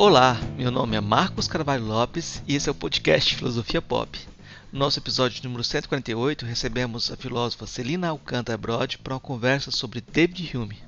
Olá, meu nome é Marcos Carvalho Lopes e esse é o podcast Filosofia Pop. No nosso episódio número 148, recebemos a filósofa Celina Alcântara Brod para uma conversa sobre David Hume.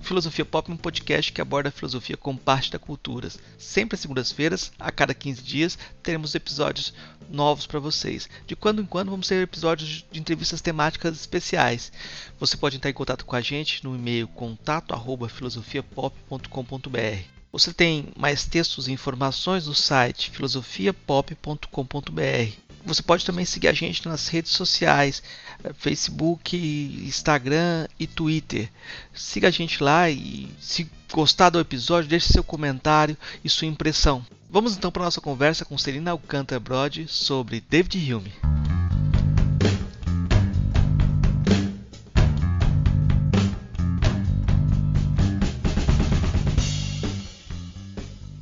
O Filosofia Pop é um podcast que aborda a filosofia como parte da cultura. Sempre às segundas-feiras, a cada 15 dias, teremos episódios novos para vocês. De quando em quando vamos ter episódios de entrevistas temáticas especiais. Você pode entrar em contato com a gente no e-mail contato@filosofiapop.com.br. Você tem mais textos e informações no site filosofiapop.com.br. Você pode também seguir a gente nas redes sociais, eh, Facebook, Instagram e Twitter. Siga a gente lá e se gostar do episódio, deixe seu comentário e sua impressão. Vamos então para a nossa conversa com Celina Alcântara Brod sobre David Hume.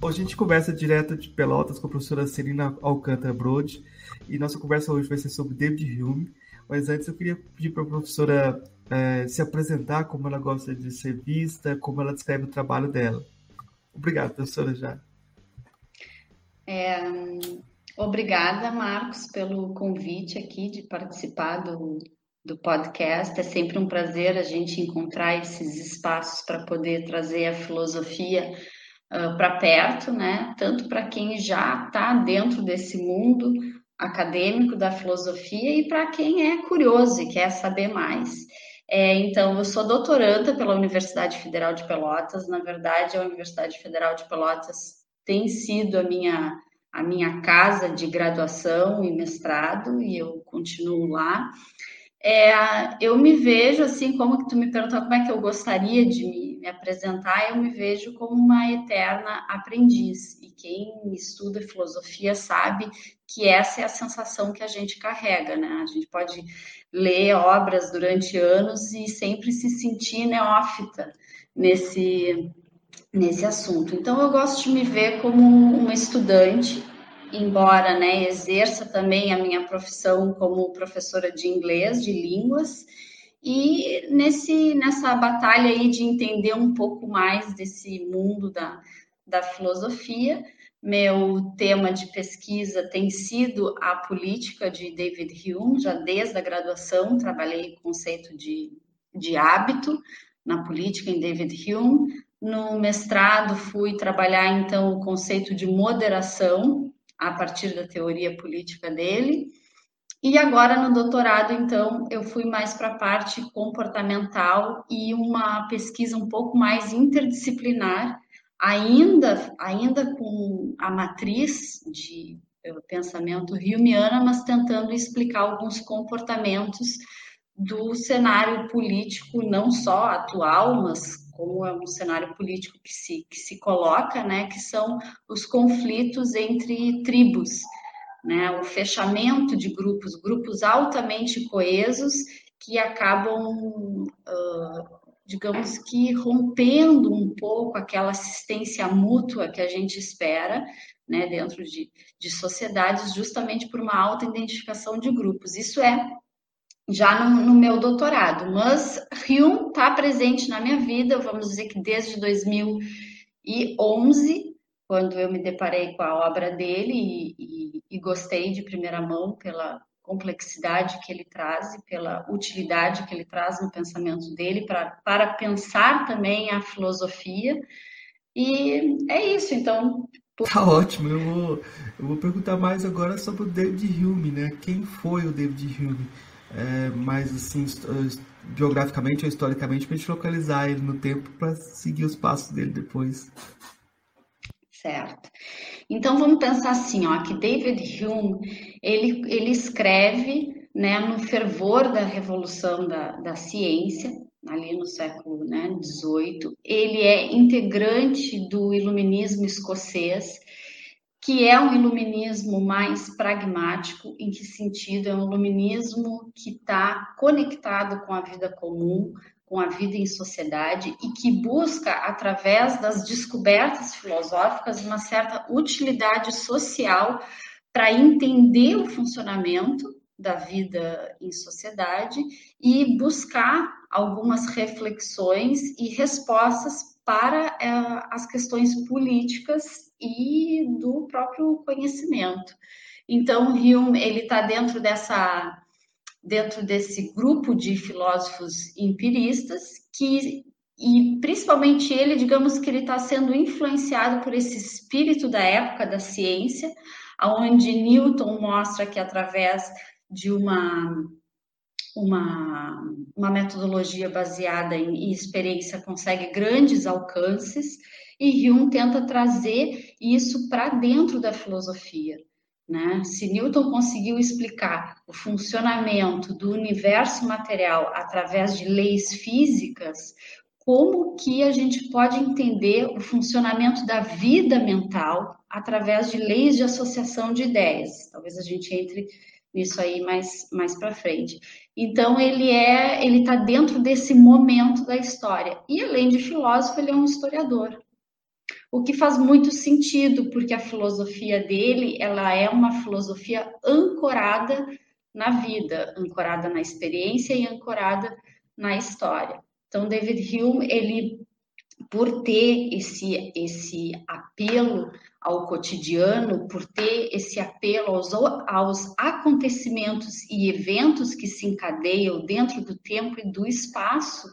Hoje a gente conversa direto de Pelotas com a professora Celina Alcântara Brode e nossa conversa hoje vai ser sobre David Hume. Mas antes eu queria pedir para a professora é, se apresentar, como ela gosta de ser vista, como ela descreve o trabalho dela. Obrigado, professora, já. É, obrigada, Marcos, pelo convite aqui de participar do, do podcast. É sempre um prazer a gente encontrar esses espaços para poder trazer a filosofia para perto, né? Tanto para quem já está dentro desse mundo acadêmico da filosofia e para quem é curioso e quer saber mais. É, então, eu sou doutoranda pela Universidade Federal de Pelotas. Na verdade, a Universidade Federal de Pelotas tem sido a minha a minha casa de graduação e mestrado e eu continuo lá. É, eu me vejo assim, como que tu me perguntou como é que eu gostaria de me, me, apresentar, eu me vejo como uma eterna aprendiz. E quem estuda filosofia sabe que essa é a sensação que a gente carrega, né? A gente pode ler obras durante anos e sempre se sentir neófita nesse, nesse assunto. Então, eu gosto de me ver como uma estudante embora né, exerça também a minha profissão como professora de inglês, de línguas, e nesse, nessa batalha aí de entender um pouco mais desse mundo da, da filosofia, meu tema de pesquisa tem sido a política de David Hume, já desde a graduação trabalhei o conceito de, de hábito na política em David Hume. No mestrado fui trabalhar então o conceito de moderação a partir da teoria política dele. E agora no doutorado, então, eu fui mais para a parte comportamental e uma pesquisa um pouco mais interdisciplinar, ainda, ainda com a matriz de pensamento Humeana, mas tentando explicar alguns comportamentos do cenário político, não só atual, mas como é um cenário político que se, que se coloca, né, que são os conflitos entre tribos, né, o fechamento de grupos, grupos altamente coesos que acabam, uh, digamos que, rompendo um pouco aquela assistência mútua que a gente espera, né, dentro de, de sociedades, justamente por uma alta identificação de grupos. Isso é já no, no, meu doutorado, mas Hume está presente na minha vida, vamos dizer que desde 2011, quando eu me deparei com a obra dele e, e, e gostei de primeira mão pela complexidade que ele traz e pela utilidade que ele traz no pensamento dele pra, para pensar também a filosofia. E é isso, então. Tá ótimo, eu vou, eu vou perguntar mais agora sobre o David Hume, né? Quem foi o David Hume? é, mais assim, biograficamente ou historicamente, para a gente localizar ele no tempo para seguir os passos dele depois. Certo. Então vamos pensar assim, ó, que David Hume ele, ele escreve né, no fervor da revolução da, da ciência, ali no século né, XVIII. Ele é integrante do iluminismo escocês que é um iluminismo mais pragmático, em que sentido? É um iluminismo que está conectado com a vida comum, com a vida em sociedade e que busca, através das descobertas filosóficas, uma certa utilidade social para entender o funcionamento da vida em sociedade e buscar algumas reflexões e respostas para uh, as questões políticas e do próprio conhecimento. Então, Hume ele está dentro dessa dentro desse grupo de filósofos empiristas que e principalmente ele, digamos que ele está sendo influenciado por esse espírito da época da ciência, aonde Newton mostra que através de uma uma, uma metodologia baseada em, em experiência consegue grandes alcances e Hume tenta trazer isso para dentro da filosofia. Né? Se Newton conseguiu explicar o funcionamento do universo material através de leis físicas, como que a gente pode entender o funcionamento da vida mental através de leis de associação de ideias? Talvez a gente entre nisso aí mais, mais para frente. Então ele é, ele está dentro desse momento da história. E além de filósofo, ele é um historiador o que faz muito sentido, porque a filosofia dele, ela é uma filosofia ancorada na vida, ancorada na experiência e ancorada na história. Então, David Hume, ele, por ter esse, esse apelo ao cotidiano, por ter esse apelo aos, aos acontecimentos e eventos que se encadeiam dentro do tempo e do espaço,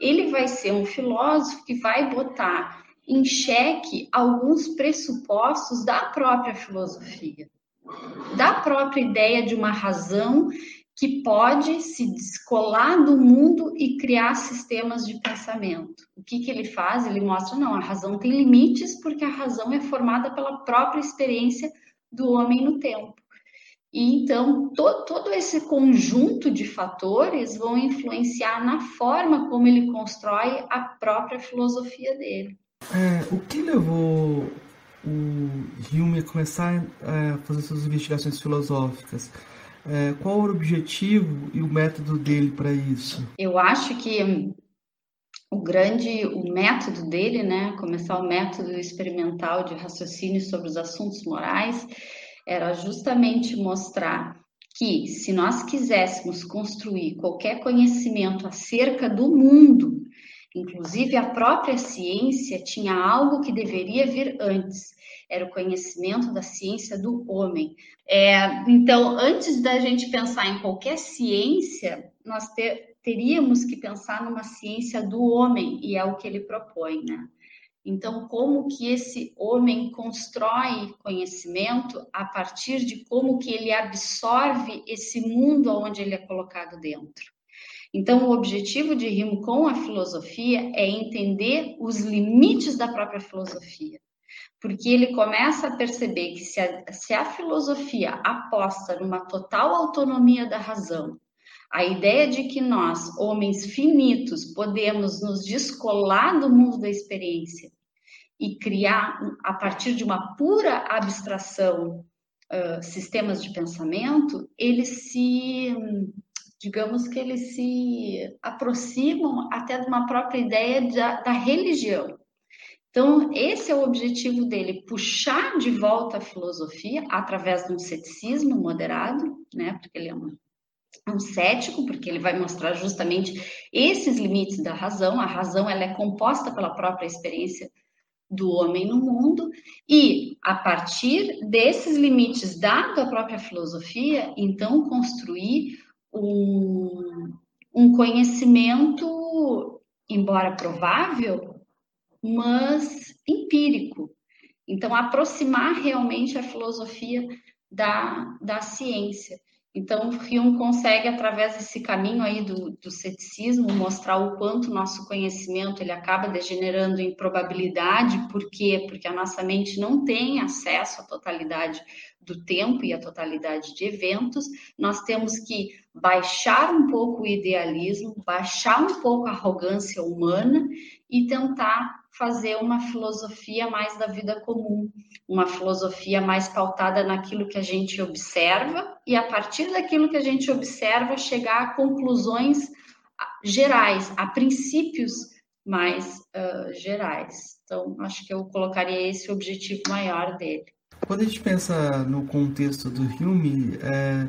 ele vai ser um filósofo que vai botar em xeque alguns pressupostos da própria filosofia, da própria ideia de uma razão que pode se descolar do mundo e criar sistemas de pensamento. O que, que ele faz? Ele mostra, não, a razão tem limites porque a razão é formada pela própria experiência do homem no tempo. E então, to, todo esse conjunto de fatores vão influenciar na forma como ele constrói a própria filosofia dele. É, o que levou o Hume a começar a fazer suas investigações filosóficas? É, qual era o objetivo e o método dele para isso? Eu acho que o grande, o método dele, né, começar o método experimental de raciocínio sobre os assuntos morais, era justamente mostrar que se nós quiséssemos construir qualquer conhecimento acerca do mundo Inclusive, a própria ciência tinha algo que deveria vir antes, era o conhecimento da ciência do homem. É, então, antes da gente pensar em qualquer ciência, nós ter, teríamos que pensar numa ciência do homem, e é o que ele propõe, né? Então, como que esse homem constrói conhecimento a partir de como que ele absorve esse mundo onde ele é colocado dentro? Então, o objetivo de Rimo com a filosofia é entender os limites da própria filosofia, porque ele começa a perceber que se a, se a filosofia aposta numa total autonomia da razão, a ideia de que nós, homens finitos, podemos nos descolar do mundo da experiência e criar, a partir de uma pura abstração, uh, sistemas de pensamento, ele se digamos que eles se aproximam até de uma própria ideia da, da religião. Então, esse é o objetivo dele, puxar de volta a filosofia através de um ceticismo moderado, né? Porque ele é um, um cético, porque ele vai mostrar justamente esses limites da razão. A razão ela é composta pela própria experiência do homem no mundo e a partir desses limites dado a própria filosofia, então construir um, um conhecimento, embora provável, mas empírico. Então, aproximar realmente a filosofia da, da ciência. Então, o consegue, através desse caminho aí do, do ceticismo, mostrar o quanto nosso conhecimento ele acaba degenerando em probabilidade. Por quê? Porque a nossa mente não tem acesso à totalidade do tempo e à totalidade de eventos. Nós temos que baixar um pouco o idealismo, baixar um pouco a arrogância humana e tentar fazer uma filosofia mais da vida comum, uma filosofia mais pautada naquilo que a gente observa e a partir daquilo que a gente observa chegar a conclusões gerais, a princípios mais uh, gerais. Então, acho que eu colocaria esse objetivo maior dele. Quando a gente pensa no contexto do Hume, é,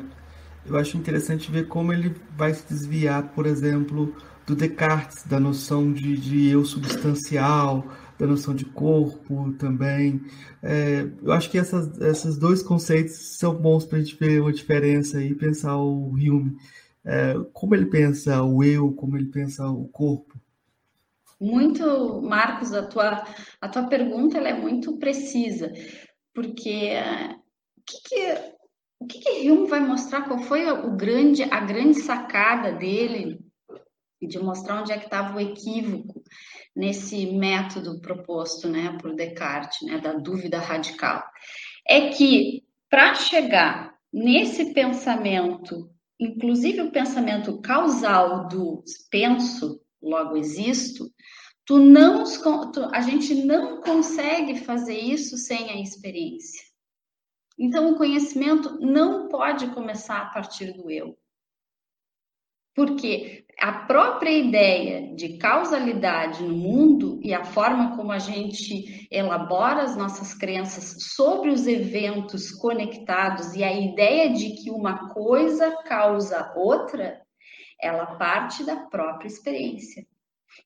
eu acho interessante ver como ele vai se desviar, por exemplo, do Descartes, da noção de, de eu substancial, da noção de corpo também. É, eu acho que essas, esses dois conceitos são bons para a gente ver uma diferença e pensar o Hume. É, como ele pensa o eu, como ele pensa o corpo. Muito, Marcos, a tua, a tua pergunta ela é muito precisa, porque o que, que o que, que Hume vai mostrar? Qual foi o grande, a grande sacada dele de mostrar onde é que estava o equívoco nesse método proposto, né, por Descartes, né, da dúvida radical? É que para chegar nesse pensamento, inclusive o pensamento causal do penso, logo existo, tu não, tu, a gente não consegue fazer isso sem a experiência. Então, o conhecimento não pode começar a partir do eu. Porque a própria ideia de causalidade no mundo e a forma como a gente elabora as nossas crenças sobre os eventos conectados e a ideia de que uma coisa causa outra, ela parte da própria experiência.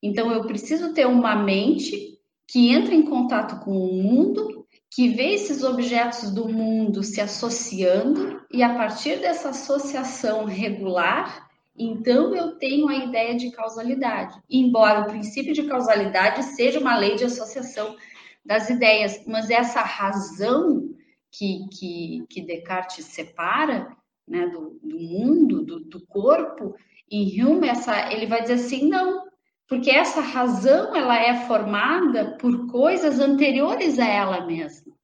Então, eu preciso ter uma mente que entra em contato com o mundo que vê esses objetos do mundo se associando e a partir dessa associação regular, então eu tenho a ideia de causalidade. Embora o princípio de causalidade seja uma lei de associação das ideias, mas essa razão que, que, que Descartes separa né, do, do mundo, do, do corpo, em Hume, essa, ele vai dizer assim, não, porque essa razão ela é formada por coisas anteriores a ela mesma.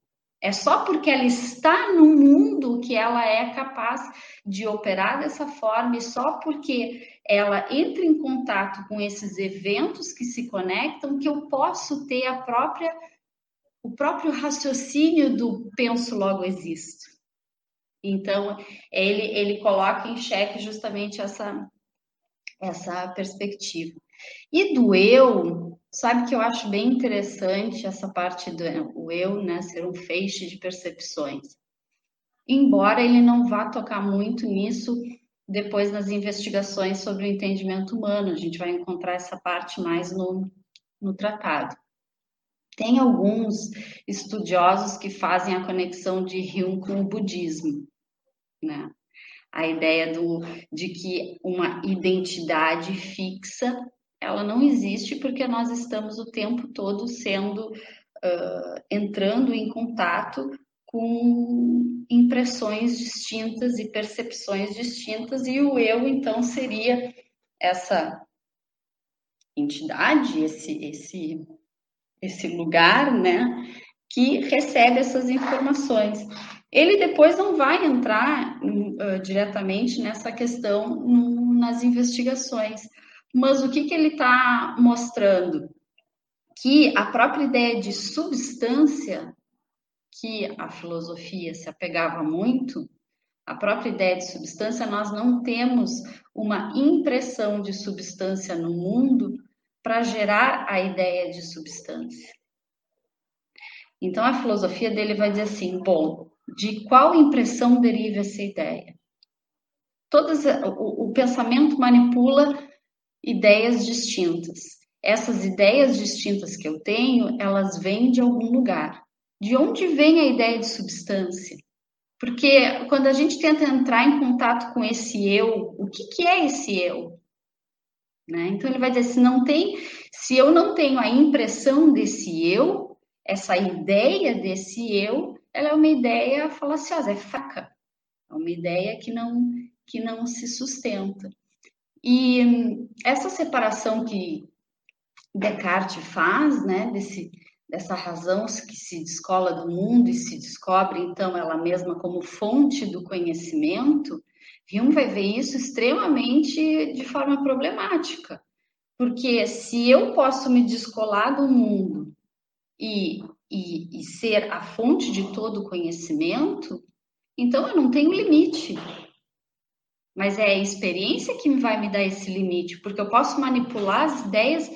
É só porque ela está no mundo que ela é capaz de operar dessa forma, e só porque ela entra em contato com esses eventos que se conectam que eu posso ter a própria o próprio raciocínio do penso logo existo. Então, ele, ele coloca em xeque justamente essa, essa perspectiva. E do eu, sabe que eu acho bem interessante essa parte do eu, né, ser um feixe de percepções. Embora ele não vá tocar muito nisso depois nas investigações sobre o entendimento humano, a gente vai encontrar essa parte mais no, no tratado. Tem alguns estudiosos que fazem a conexão de Hume com o budismo, né? A ideia do, de que uma identidade fixa ela não existe porque nós estamos o tempo todo sendo uh, entrando em contato com impressões distintas e percepções distintas e o eu então seria essa entidade, esse esse esse lugar, né, que recebe essas informações. Ele depois não vai entrar uh, diretamente nessa questão nas investigações, mas o que, que ele está mostrando? Que a própria ideia de substância, que a filosofia se apegava muito, a própria ideia de substância, nós não temos uma impressão de substância no mundo para gerar a ideia de substância. Então a filosofia dele vai dizer assim: bom, de qual impressão deriva essa ideia? Todas, o, o pensamento manipula ideias distintas. Essas ideias distintas que eu tenho, elas vêm de algum lugar. De onde vem a ideia de substância? Porque quando a gente tenta entrar em contato com esse eu, o que, que é esse eu? Né? Então ele vai dizer: se não tem, se eu não tenho a impressão desse eu, essa ideia desse eu, ela é uma ideia falaciosa, é fraca, é uma ideia que não que não se sustenta. E essa separação que Descartes faz, né, desse, dessa razão que se descola do mundo e se descobre então ela mesma como fonte do conhecimento, Hume vai ver isso extremamente de forma problemática. Porque se eu posso me descolar do mundo e, e, e ser a fonte de todo conhecimento, então eu não tenho limite mas é a experiência que vai me dar esse limite, porque eu posso manipular as ideias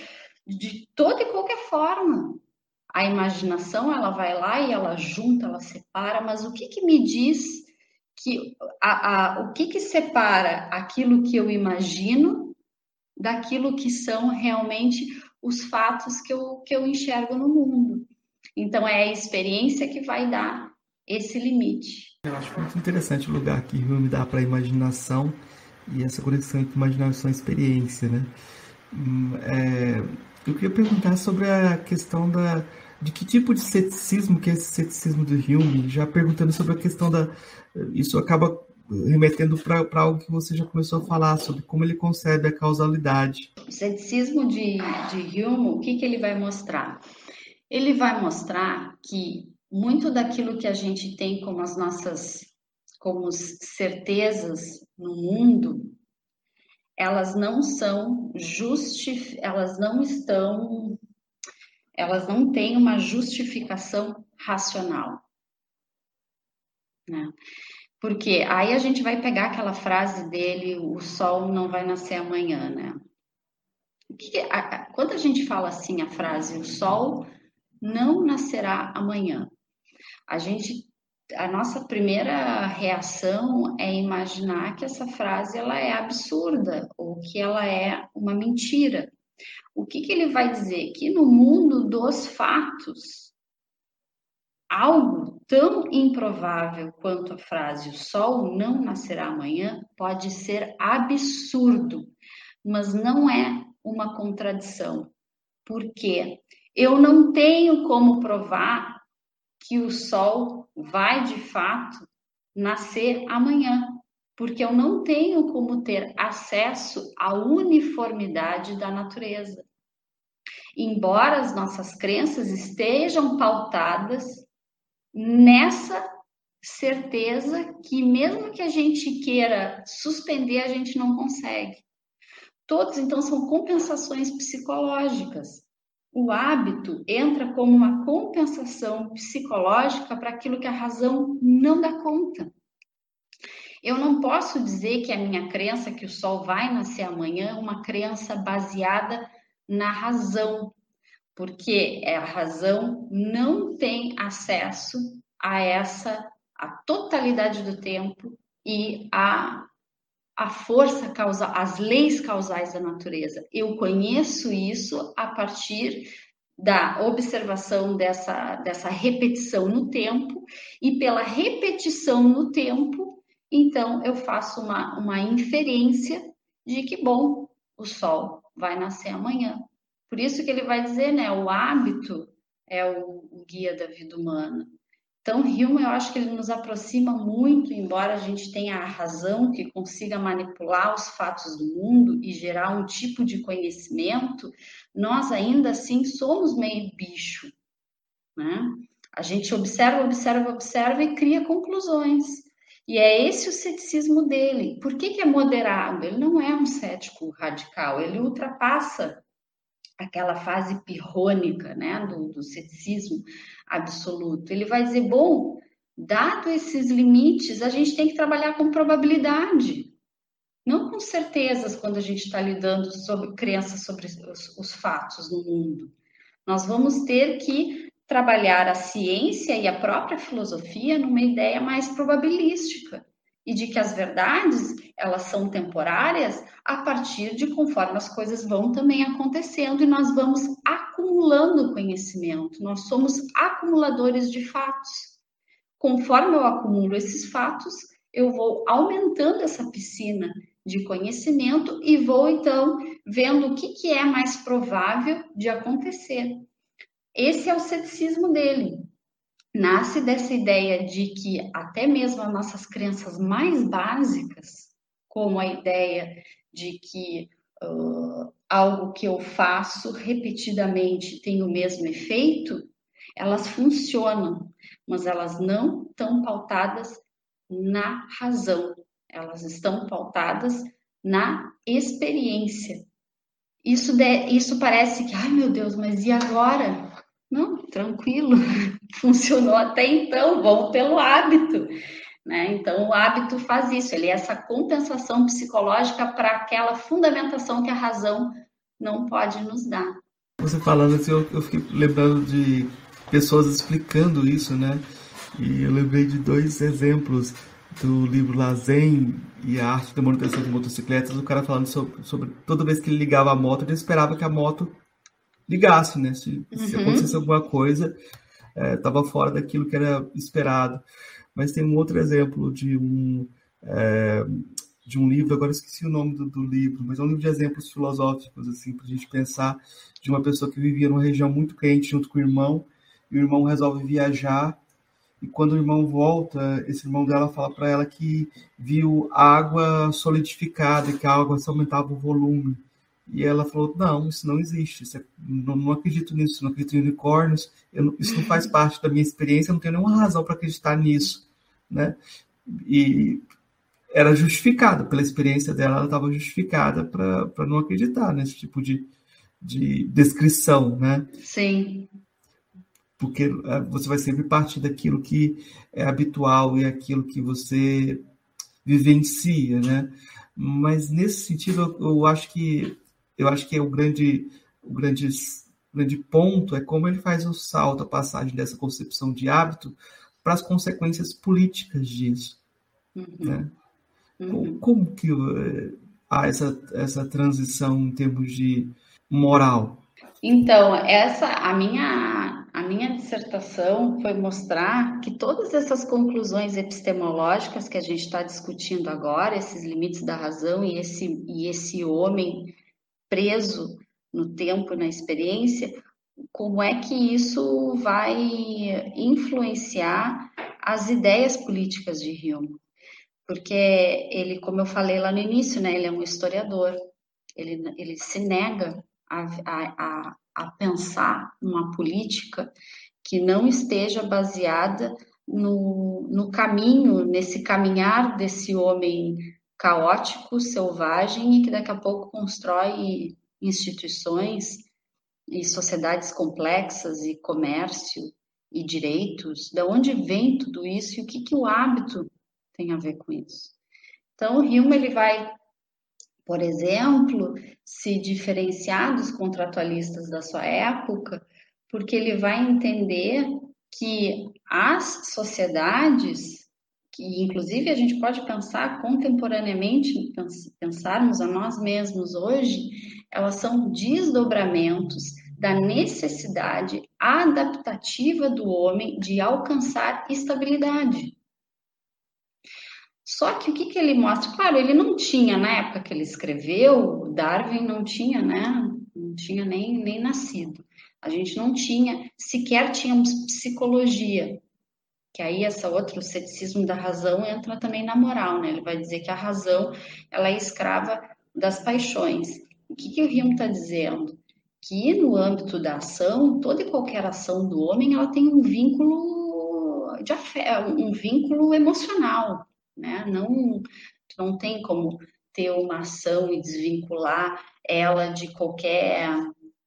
de toda e qualquer forma. A imaginação, ela vai lá e ela junta, ela separa, mas o que, que me diz que a, a, o que, que separa aquilo que eu imagino daquilo que são realmente os fatos que eu, que eu enxergo no mundo. Então, é a experiência que vai dar esse limite. Eu acho muito interessante o lugar que Hume dá para a imaginação e essa conexão entre imaginação e experiência, né? Hum, é, eu queria perguntar sobre a questão da de que tipo de ceticismo que é esse ceticismo do Hume, já perguntando sobre a questão da isso acaba remetendo para algo que você já começou a falar sobre como ele concebe a causalidade. O ceticismo de, de Hume, o que, que ele vai mostrar? Ele vai mostrar que muito daquilo que a gente tem como as nossas como certezas no mundo, elas não são justi elas não estão elas não têm uma justificação racional. Né? Porque aí a gente vai pegar aquela frase dele, o sol não vai nascer amanhã, né? Que, a, quando a gente fala assim a frase, o sol não nascerá amanhã, a gente a nossa primeira reação é imaginar que essa frase ela é absurda ou que ela é uma mentira. O que, que ele vai dizer? Que no mundo dos fatos, algo tão improvável quanto a frase o sol não nascerá amanhã pode ser absurdo, mas não é uma contradição. Porque eu não tenho como provar que o sol vai de fato nascer amanhã, porque eu não tenho como ter acesso à uniformidade da natureza. Embora as nossas crenças estejam pautadas nessa certeza que, mesmo que a gente queira suspender, a gente não consegue. Todos, então, são compensações psicológicas o hábito entra como uma compensação psicológica para aquilo que a razão não dá conta. Eu não posso dizer que a minha crença que o sol vai nascer amanhã é uma crença baseada na razão, porque a razão não tem acesso a essa a totalidade do tempo e a a força causal, as leis causais da natureza. Eu conheço isso a partir da observação dessa, dessa repetição no tempo, e pela repetição no tempo, então eu faço uma, uma inferência de que, bom, o sol vai nascer amanhã. Por isso que ele vai dizer, né, o hábito é o, o guia da vida humana. Então, Hume, eu acho que ele nos aproxima muito, embora a gente tenha a razão que consiga manipular os fatos do mundo e gerar um tipo de conhecimento, nós ainda assim somos meio bicho, né? A gente observa, observa, observa e cria conclusões. E é esse o ceticismo dele. Por que, que é moderado? Ele não é um cético radical, ele ultrapassa aquela fase pirrônica né, do, do ceticismo absoluto. Ele vai dizer, bom, dado esses limites, a gente tem que trabalhar com probabilidade, não com certezas quando a gente está lidando sobre crenças sobre os, os fatos no mundo. Nós vamos ter que trabalhar a ciência e a própria filosofia numa ideia mais probabilística e de que as verdades elas são temporárias a partir de conforme as coisas vão também acontecendo e nós vamos acumulando conhecimento. Nós somos acumuladores de fatos. Conforme eu acumulo esses fatos, eu vou aumentando essa piscina de conhecimento e vou então vendo o que, que é mais provável de acontecer. Esse é o ceticismo dele nasce dessa ideia de que até mesmo as nossas crenças mais básicas, como a ideia de que uh, algo que eu faço repetidamente tem o mesmo efeito, elas funcionam, mas elas não estão pautadas na razão, elas estão pautadas na experiência. Isso, de, isso parece que, ai meu Deus, mas e agora? Não, tranquilo, funcionou até então, vamos pelo hábito. Né? Então, o hábito faz isso, ele é essa compensação psicológica para aquela fundamentação que a razão não pode nos dar. Você falando assim, eu, eu fiquei lembrando de pessoas explicando isso, né? E eu lembrei de dois exemplos do livro Lazen e a arte da manutenção de motocicletas, o cara falando sobre, sobre, toda vez que ele ligava a moto, ele esperava que a moto ligasse, né? Se, uhum. se acontecesse alguma coisa, estava é, fora daquilo que era esperado. Mas tem um outro exemplo de um é, de um livro, agora esqueci o nome do, do, livro, mas é um livro de exemplos filosóficos, assim, para a gente pensar de uma pessoa que vivia numa região muito quente junto com o irmão, e o irmão resolve viajar, e quando o irmão volta, esse irmão dela fala para ela que viu água solidificada, que a água só aumentava o volume. E ela falou: Não, isso não existe, isso é, não, não, acredito nisso, não acredito em unicórnios, não, isso não faz parte da minha experiência, eu não tenho nenhuma razão para acreditar nisso. Né? E era justificada, pela experiência dela, ela estava justificada para não acreditar nesse tipo de, de descrição. Né? Sim. Porque é, você vai sempre partir daquilo que é habitual e aquilo que você vivencia, né? Mas nesse sentido, eu, eu acho que eu acho que é o grande, o grande, grande ponto é como ele faz o salto, a passagem dessa concepção de hábito para as consequências políticas disso. Uhum. Né? Uhum. Como, que uh, há essa, essa transição em termos de moral? Então, essa a minha a minha dissertação foi mostrar que todas essas conclusões epistemológicas que a gente está discutindo agora, esses limites da razão e esse, e esse homem preso no tempo, na experiência, como é que isso vai influenciar as ideias políticas de Hume? Porque ele, como eu falei lá no início, né, ele é um historiador, ele, ele se nega a, a, a pensar uma política que não esteja baseada no, no caminho, nesse caminhar desse homem caótico, selvagem e que daqui a pouco constrói instituições e sociedades complexas e comércio e direitos. Da onde vem tudo isso e o que, que o hábito tem a ver com isso? Então, o Hume ele vai, por exemplo, se diferenciar dos contratualistas da sua época, porque ele vai entender que as sociedades que inclusive a gente pode pensar contemporaneamente, pensarmos a nós mesmos hoje, elas são desdobramentos da necessidade adaptativa do homem de alcançar estabilidade. Só que o que, que ele mostra? Claro, ele não tinha, na época que ele escreveu, Darwin não tinha, né? Não tinha nem, nem nascido. A gente não tinha, sequer tínhamos psicologia que aí essa outra, o ceticismo da razão entra também na moral, né? Ele vai dizer que a razão ela é escrava das paixões. O que, que o Hume está dizendo? Que no âmbito da ação, toda e qualquer ação do homem, ela tem um vínculo de afeto, um vínculo emocional, né? Não, não tem como ter uma ação e desvincular ela de qualquer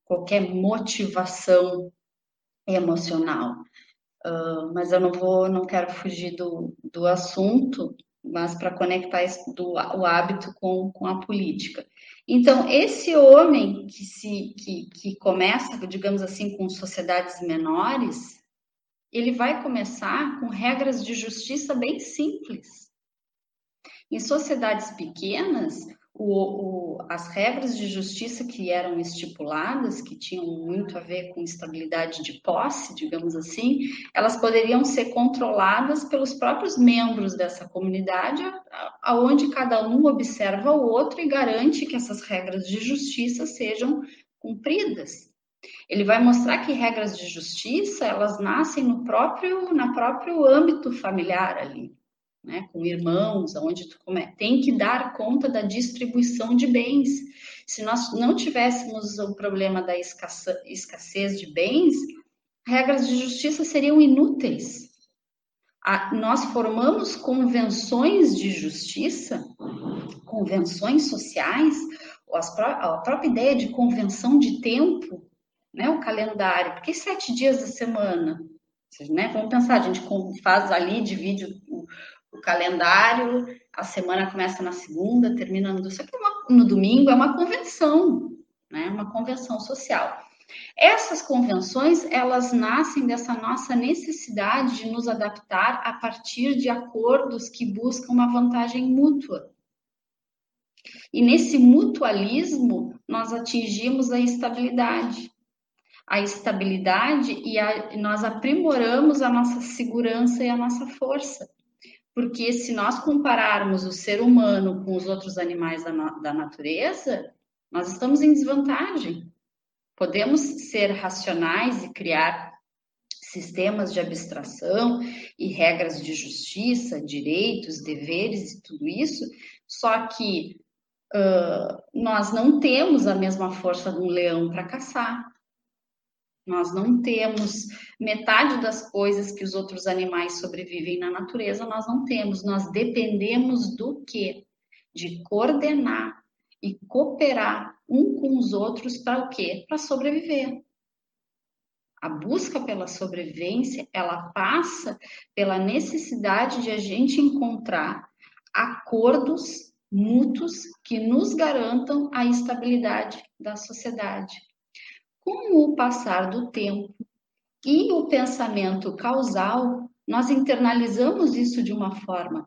qualquer motivação emocional. Uh, mas eu não vou, não quero fugir do, do assunto, mas para conectar esse, do, o hábito com, com a política. Então, esse homem que, se, que, que começa, digamos assim, com sociedades menores, ele vai começar com regras de justiça bem simples. Em sociedades pequenas, o, o, as regras de justiça que eram estipuladas, que tinham muito a ver com estabilidade de posse, digamos assim, elas poderiam ser controladas pelos próprios membros dessa comunidade, aonde cada um observa o outro e garante que essas regras de justiça sejam cumpridas. Ele vai mostrar que regras de justiça elas nascem no próprio na próprio âmbito familiar ali né, com irmãos, onde tu come... tem que dar conta da distribuição de bens. Se nós não tivéssemos o problema da escassez de bens, regras de justiça seriam inúteis. A, nós formamos convenções de justiça, convenções sociais, a própria ideia de convenção de tempo, né, o calendário, porque sete dias da semana? Né? Vamos pensar, a gente faz ali, divide o, calendário, a semana começa na segunda, termina no, no domingo, é uma convenção, né? Uma convenção social. Essas convenções, elas nascem dessa nossa necessidade de nos adaptar a partir de acordos que buscam uma vantagem mútua. E nesse mutualismo, nós atingimos a estabilidade. a estabilidade e a, nós aprimoramos a nossa segurança e a nossa força. Porque se nós compararmos o ser humano com os outros animais da, da natureza, nós estamos em desvantagem. Podemos ser racionais e criar sistemas de abstração e regras de justiça, direitos, deveres e tudo isso, só que uh, nós não temos a mesma força de um leão para caçar, nós não temos metade das coisas que os outros animais sobrevivem na natureza, nós não temos. Nós dependemos do quê? De coordenar e cooperar um com os outros para o quê? Para sobreviver. A busca pela sobrevivência, ela passa pela necessidade de a gente encontrar acordos mútuos que nos garantam a estabilidade da sociedade com o passar do tempo e o pensamento causal, nós internalizamos isso de uma forma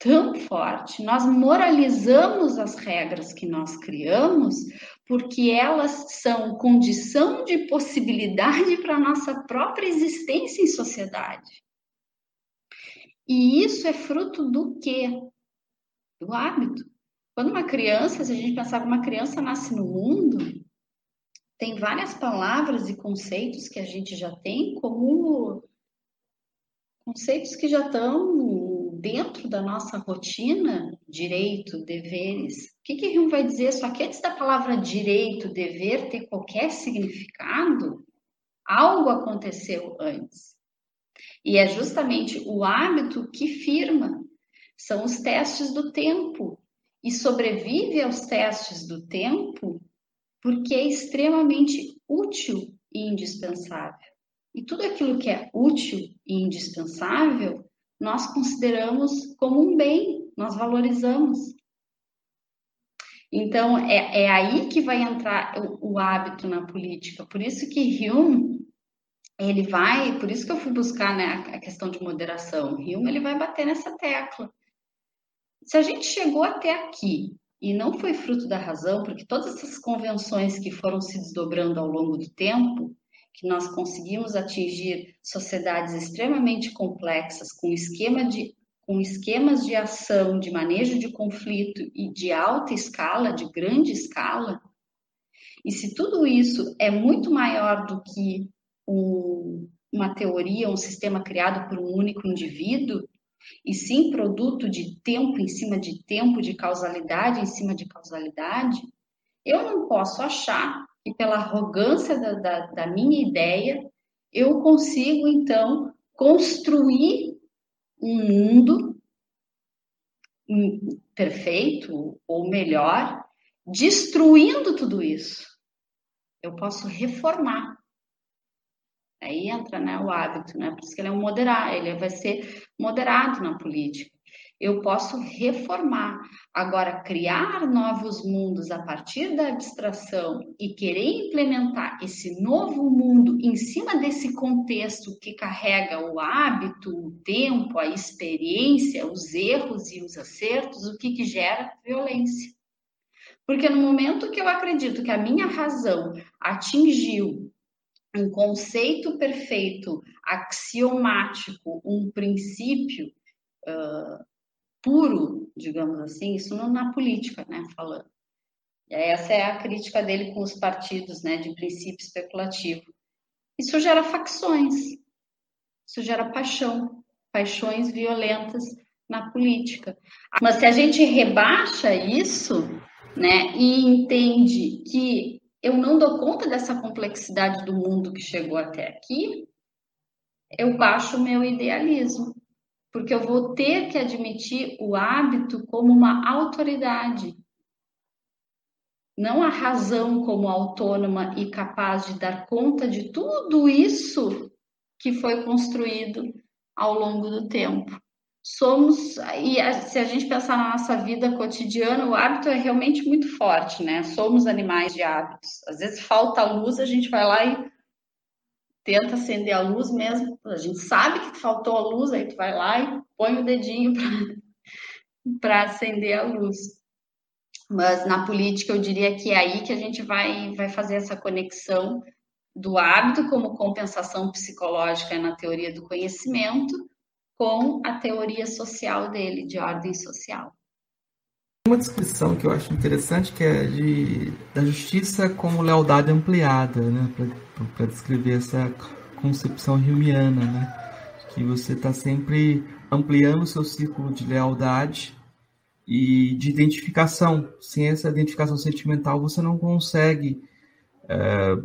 tão forte, nós moralizamos as regras que nós criamos, porque elas são condição de possibilidade para a nossa própria existência em sociedade. E isso é fruto do quê? Do hábito. Quando uma criança, se a gente pensar que uma criança nasce no mundo, tem várias palavras e conceitos que a gente já tem como conceitos que já estão dentro da nossa rotina, direito, deveres. O que que Hume vai dizer? Só que antes da palavra direito, dever ter qualquer significado, algo aconteceu antes. E é justamente o hábito que firma. São os testes do tempo. E sobrevive aos testes do tempo porque é extremamente útil e indispensável. E tudo aquilo que é útil e indispensável, nós consideramos como um bem, nós valorizamos. Então, é, é aí que vai entrar o, o, hábito na política. Por isso que Hume, ele vai, por isso que eu fui buscar né, a questão de moderação. Hume, ele vai bater nessa tecla. Se a gente chegou até aqui e não foi fruto da razão, porque todas essas convenções que foram se desdobrando ao longo do tempo, que nós conseguimos atingir sociedades extremamente complexas, com, esquema de, com esquemas de ação, de manejo de conflito e de alta escala, de grande escala, e se tudo isso é muito maior do que um, uma teoria, um sistema criado por um único indivíduo, e sim produto de tempo em cima de tempo, de causalidade em cima de causalidade, eu não posso achar que pela arrogância da, da, da minha ideia eu consigo então construir um mundo perfeito ou melhor, destruindo tudo isso. Eu posso reformar. Aí entra né, o hábito, né? Por isso que ele é um moderado, ele vai ser moderado na política. Eu posso reformar. Agora, criar novos mundos a partir da abstração e querer implementar esse novo mundo em cima desse contexto que carrega o hábito, o tempo, a experiência, os erros e os acertos, o que, que gera violência. Porque no momento que eu acredito que a minha razão atingiu um conceito perfeito, axiomático, um princípio uh, puro, digamos assim, isso não na política, né, falando. Essa é a crítica dele com os partidos, né, de princípio especulativo. Isso gera facções, isso gera paixão, paixões violentas na política. Mas se a gente rebaixa isso, né, e entende que eu não dou conta dessa complexidade do mundo que chegou até aqui, eu baixo o meu idealismo, porque eu vou ter que admitir o hábito como uma autoridade, não a razão como autônoma e capaz de dar conta de tudo isso que foi construído ao longo do tempo somos, e se a gente pensar na nossa vida cotidiana, o hábito é realmente muito forte, né? Somos animais de hábitos. Às vezes falta luz, a gente vai lá e tenta acender a luz mesmo. A gente sabe que faltou a luz, aí tu vai lá e põe o dedinho para acender a luz. Mas na política eu diria que é aí que a gente vai, vai fazer essa conexão do hábito como compensação psicológica na teoria do conhecimento com a teoria social dele, de ordem social. Uma descrição que eu acho interessante que é de, da justiça como lealdade ampliada, né, para descrever essa concepção humiana, né, que você está sempre ampliando o seu círculo de lealdade e de identificação. Sem essa identificação sentimental, você não consegue é,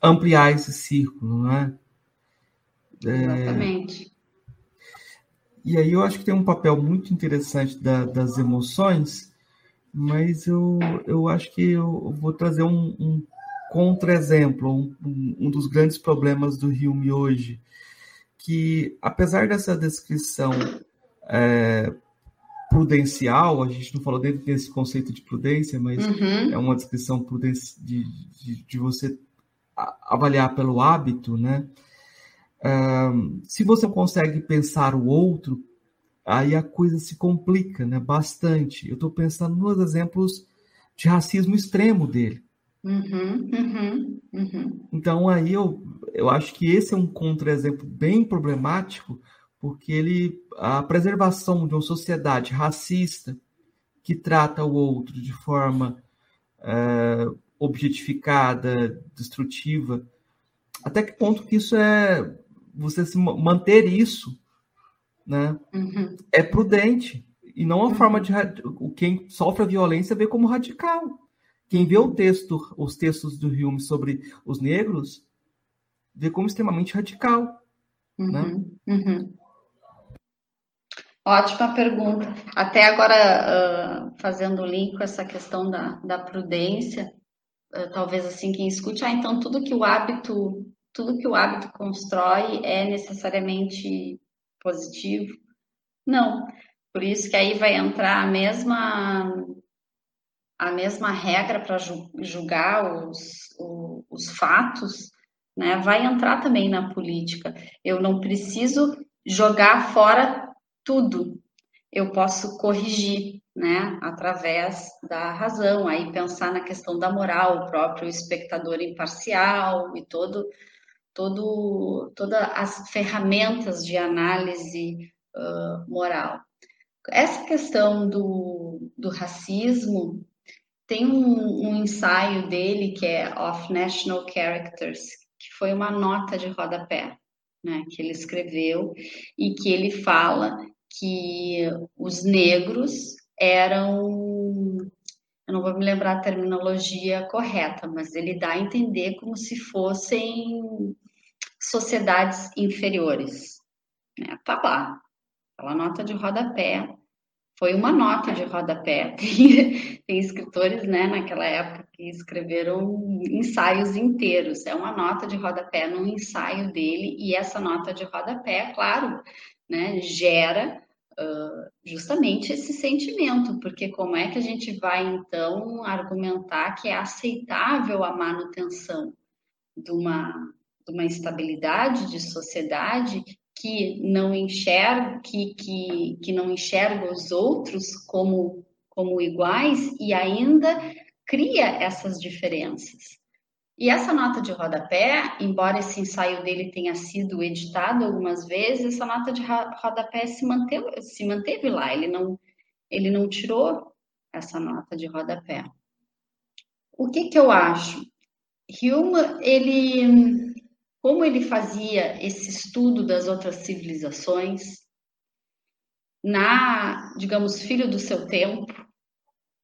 ampliar esse círculo, não é? Exatamente. E aí eu acho que tem um papel muito interessante da, das emoções, mas eu, eu acho que eu vou trazer um, um contra-exemplo, um, um, dos grandes problemas do Hume hoje, que apesar dessa descrição é, prudencial, a gente não falou dentro desse conceito de prudência, mas uhum. é uma descrição de, de, de, você avaliar pelo hábito, né? Uh, se você consegue pensar o outro, aí a coisa se complica, né? Bastante. Eu estou pensando nos exemplos de racismo extremo dele. Uhum, uhum, uhum. Então aí eu, eu acho que esse é um contra-exemplo bem problemático, porque ele a preservação de uma sociedade racista que trata o outro de forma é, objetificada, destrutiva, até que ponto que isso é você se manter isso, né? Uhum. É prudente e não a uhum. forma de quem sofre a violência vê como radical. Quem vê o texto, os textos do Hume sobre os negros, vê como extremamente radical, né? uhum. né? Ótima pergunta. Até agora, uh, fazendo o link com essa questão da, da prudência, uh, talvez assim quem escute, ah, então tudo que o hábito, tudo que o hábito constrói é necessariamente positivo? Não. Por isso que aí vai entrar a mesma a mesma regra para julgar os, os, os fatos, né? Vai entrar também na política. Eu não preciso jogar fora tudo eu posso corrigir, né, através da razão, aí pensar na questão da moral, o próprio espectador imparcial e todo, todo, todas as ferramentas de análise uh, moral. Essa questão do, do racismo tem um, um ensaio dele que é Of National Characters, que foi uma nota de rodapé, né, que ele escreveu e que ele fala que os negros eram, eu não vou me lembrar a terminologia correta, mas ele dá a entender como se fossem sociedades inferiores. Né? Tá lá, aquela nota de rodapé. Foi uma nota de rodapé. Tem, tem escritores, né, naquela época que escreveram ensaios inteiros. É uma nota de rodapé num ensaio dele, e essa nota de rodapé, claro, né, gera uh, justamente esse sentimento, porque como é que a gente vai então argumentar que é aceitável a manutenção de uma, de uma estabilidade de sociedade que não enxerga, que, que, que não enxerga os outros como, como iguais e ainda cria essas diferenças. E essa nota de rodapé, embora esse ensaio dele tenha sido editado algumas vezes, essa nota de rodapé se manteve, se manteve lá, ele não, ele não tirou essa nota de rodapé. O que, que eu acho? Hume, ele, como ele fazia esse estudo das outras civilizações, na, digamos, filho do seu tempo,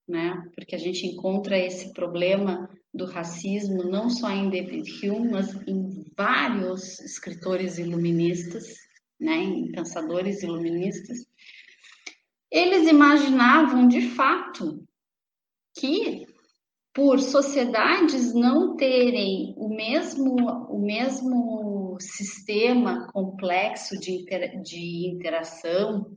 né? Porque a gente encontra esse problema do racismo não só em David Hume, mas em vários escritores iluministas, né? Em pensadores iluministas. Eles imaginavam de fato que por sociedades não terem o mesmo, o mesmo sistema complexo de, inter, de interação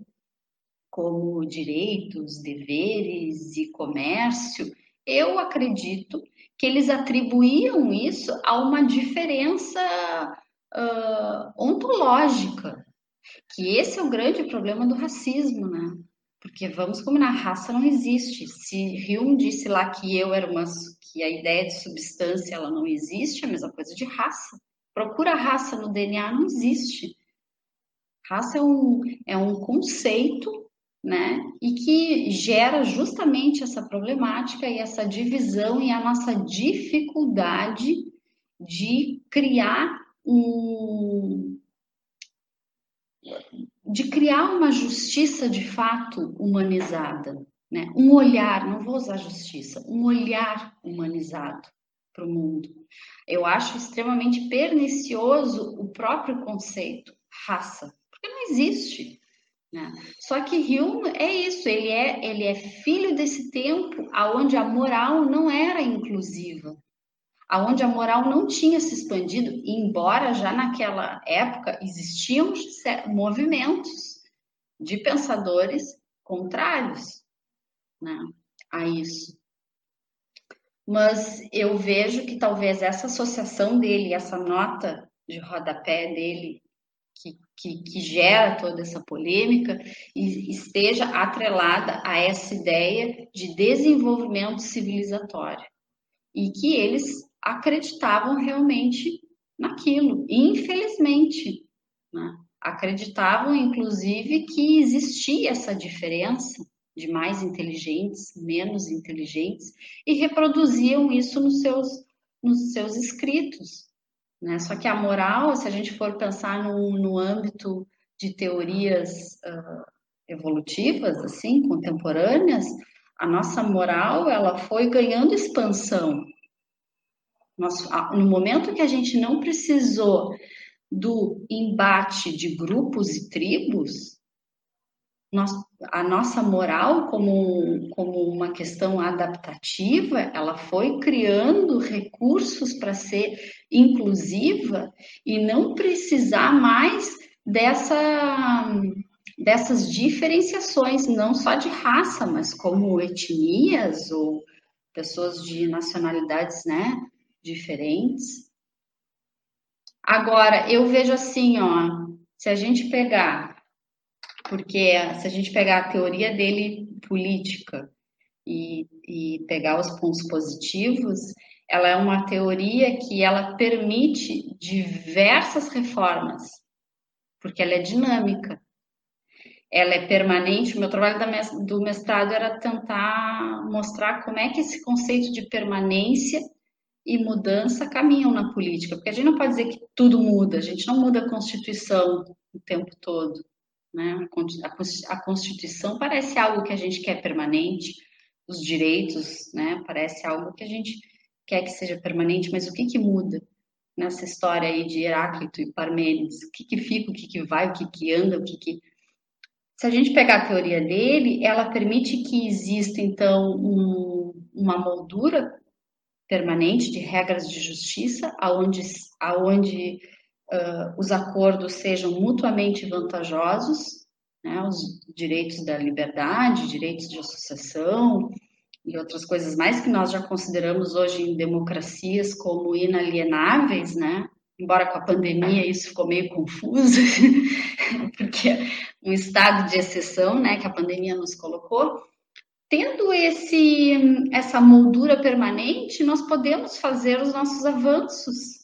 como direitos, deveres e comércio, eu acredito que eles atribuíam isso a uma diferença uh, ontológica, que esse é o grande problema do racismo, né? Porque vamos combinar, raça não existe. Se Hume disse lá que eu era uma que a ideia de substância ela não existe, é a mesma coisa de raça. Procura raça no DNA, não existe. Raça é um, é um conceito, né? E que gera justamente essa problemática e essa divisão e a nossa dificuldade de criar um, de criar uma justiça de fato humanizada, né? um olhar, não vou usar justiça, um olhar humanizado para o mundo. Eu acho extremamente pernicioso o próprio conceito raça, porque não existe. Né? Só que Hume é isso, ele é, ele é filho desse tempo onde a moral não era inclusiva aonde a moral não tinha se expandido, embora já naquela época existiam movimentos de pensadores contrários né, a isso. Mas eu vejo que talvez essa associação dele, essa nota de rodapé dele, que, que, que gera toda essa polêmica, esteja atrelada a essa ideia de desenvolvimento civilizatório. E que eles acreditavam realmente naquilo. infelizmente, né? acreditavam, inclusive, que existia essa diferença de mais inteligentes, menos inteligentes, e reproduziam isso nos seus, nos seus escritos. Né? Só que a moral, se a gente for pensar no, no âmbito de teorias uh, evolutivas, assim, contemporâneas, a nossa moral ela foi ganhando expansão nós, no momento que a gente não precisou do embate de grupos e tribos, nós, a nossa moral, como, como uma questão adaptativa, ela foi criando recursos para ser inclusiva e não precisar mais dessa, dessas diferenciações, não só de raça, mas como etnias ou pessoas de nacionalidades, né? diferentes. Agora, eu vejo assim, ó, se a gente pegar, porque se a gente pegar a teoria dele política e, e pegar os pontos positivos, ela é uma teoria que ela permite diversas reformas, porque ela é dinâmica, ela é permanente. O meu trabalho do mestrado era tentar mostrar como é que esse conceito de permanência e mudança caminham na política, porque a gente não pode dizer que tudo muda, a gente não muda a Constituição o tempo todo. Né? A Constituição parece algo que a gente quer permanente, os direitos né? parece algo que a gente quer que seja permanente, mas o que, que muda nessa história aí de Heráclito e Parmênides? O que, que fica, o que, que vai, o que, que anda, o que, que. Se a gente pegar a teoria dele, ela permite que exista, então, um, uma moldura permanente de regras de justiça, aonde, aonde uh, os acordos sejam mutuamente vantajosos, né, os direitos da liberdade, direitos de associação e outras coisas mais que nós já consideramos hoje em democracias como inalienáveis, né? Embora com a pandemia isso ficou meio confuso, porque um estado de exceção, né, que a pandemia nos colocou, tendo esse, essa moldura permanente, nós podemos fazer os nossos avanços,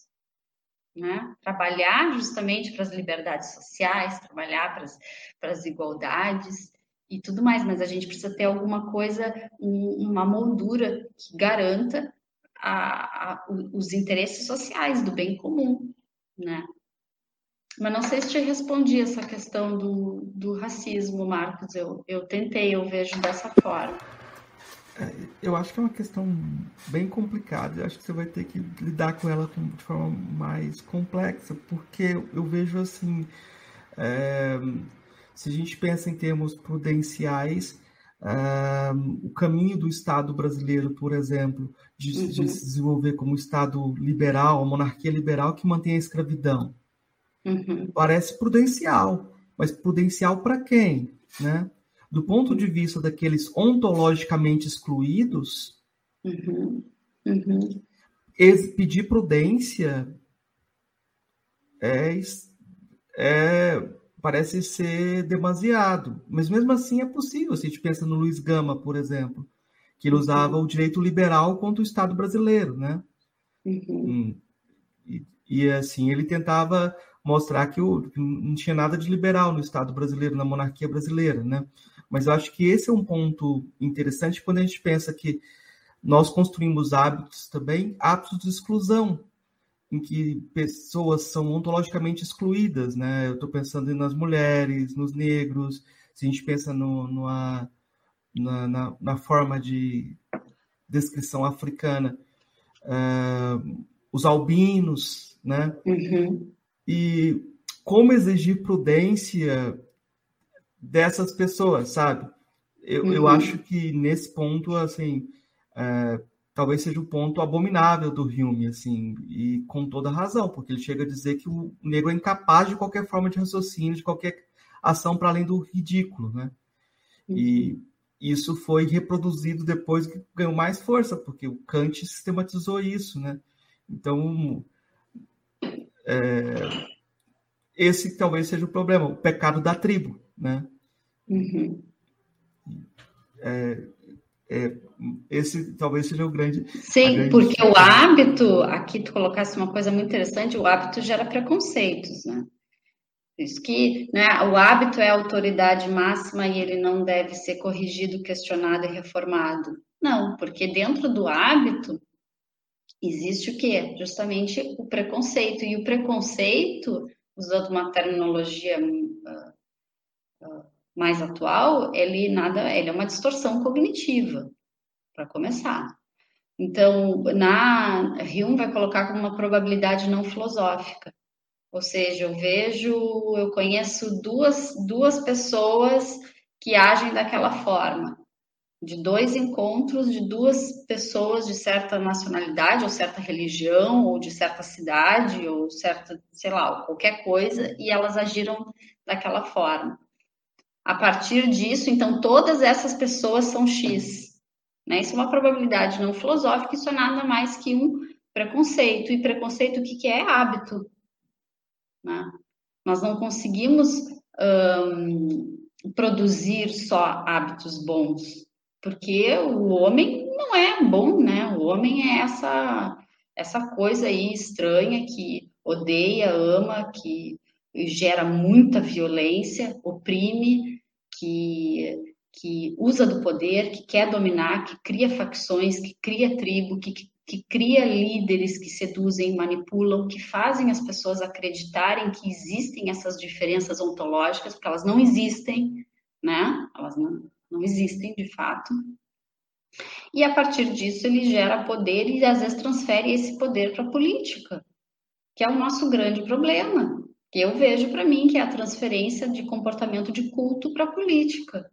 né? Trabalhar justamente para as liberdades sociais, trabalhar para as, para as igualdades e tudo mais, mas a gente precisa ter alguma coisa, um, uma moldura que garanta a, a, os interesses sociais do bem comum, né? Mas não sei se te respondi essa questão do, do racismo, Marcos. Eu, eu tentei, eu vejo dessa forma. É, eu acho que é uma questão bem complicada. Eu acho que você vai ter que lidar com ela de forma mais complexa, porque eu vejo assim: é, se a gente pensa em termos prudenciais, o caminho do Estado brasileiro, por exemplo, de, uhum. de se desenvolver como Estado liberal, monarquia liberal que mantém a escravidão Uhum. Parece prudencial, mas prudencial para quem? Né? Do ponto de vista daqueles ontologicamente excluídos, uhum. Uhum. pedir prudência é, é parece ser demasiado. Mas mesmo assim é possível. Se a gente pensa no Luiz Gama, por exemplo, que ele usava o direito liberal contra o Estado brasileiro, né? Uhum. Hum. E, e, assim, ele tentava mostrar que, o, que não tinha nada de liberal no Estado brasileiro, na monarquia brasileira, né? Mas eu acho que esse é um ponto interessante quando a gente pensa que nós construímos hábitos também, hábitos de exclusão, em que pessoas são ontologicamente excluídas, né? Eu estou pensando nas mulheres, nos negros, se a gente pensa no, numa, na, na, na, forma de descrição africana, uh, os albinos, né? Uhum. E como exigir prudência dessas pessoas, sabe? Eu, uhum. eu acho que nesse ponto, assim, é, talvez seja o ponto abominável do Hume, assim, e com toda razão, porque ele chega a dizer que o negro é incapaz de qualquer forma de raciocínio, de qualquer ação para além do ridículo, né? Uhum. E isso foi reproduzido depois que ganhou mais força, porque o Kant sistematizou isso, né? Então, é, esse talvez seja o problema, o pecado da tribo, né? Uhum. É, é, esse talvez seja o grande. Sim, grande porque o hábito, aqui tu colocasse uma coisa muito interessante, o hábito gera preconceitos, né? Isso que né, o hábito é a autoridade máxima e ele não deve ser corrigido, questionado e reformado. Não, porque dentro do hábito existe o quê? Justamente o preconceito. E o preconceito, usando uma terminologia uh, uh, mais atual, ele nada, ele é uma distorção cognitiva, para começar. Então, na Hume vai colocar como uma probabilidade não filosófica. Ou seja, eu vejo, eu conheço duas, duas pessoas que agem daquela forma. De dois encontros de duas pessoas de certa nacionalidade, ou certa religião, ou de certa cidade, ou certa, sei lá, qualquer coisa, e elas agiram daquela forma. A partir disso, então, todas essas pessoas são X. Né? Isso é uma probabilidade não filosófica, isso é nada mais que um preconceito. E preconceito, o que, que é? Hábito. Né? Nós não conseguimos produzir só hábitos bons, porque o homem não é bom, né? O homem é essa, essa coisa aí estranha que odeia, ama, que gera muita violência, oprime, que, que usa do poder, que quer dominar, que cria facções, que cria tribo, que, que cria líderes que seduzem, manipulam, que fazem as pessoas acreditarem que existem essas diferenças ontológicas, porque elas não existem, né? Elas não, não existem de fato. E a partir disso ele gera poder e às vezes transfere esse poder para a política, que é o nosso grande problema eu vejo para mim que é a transferência de comportamento de culto para política.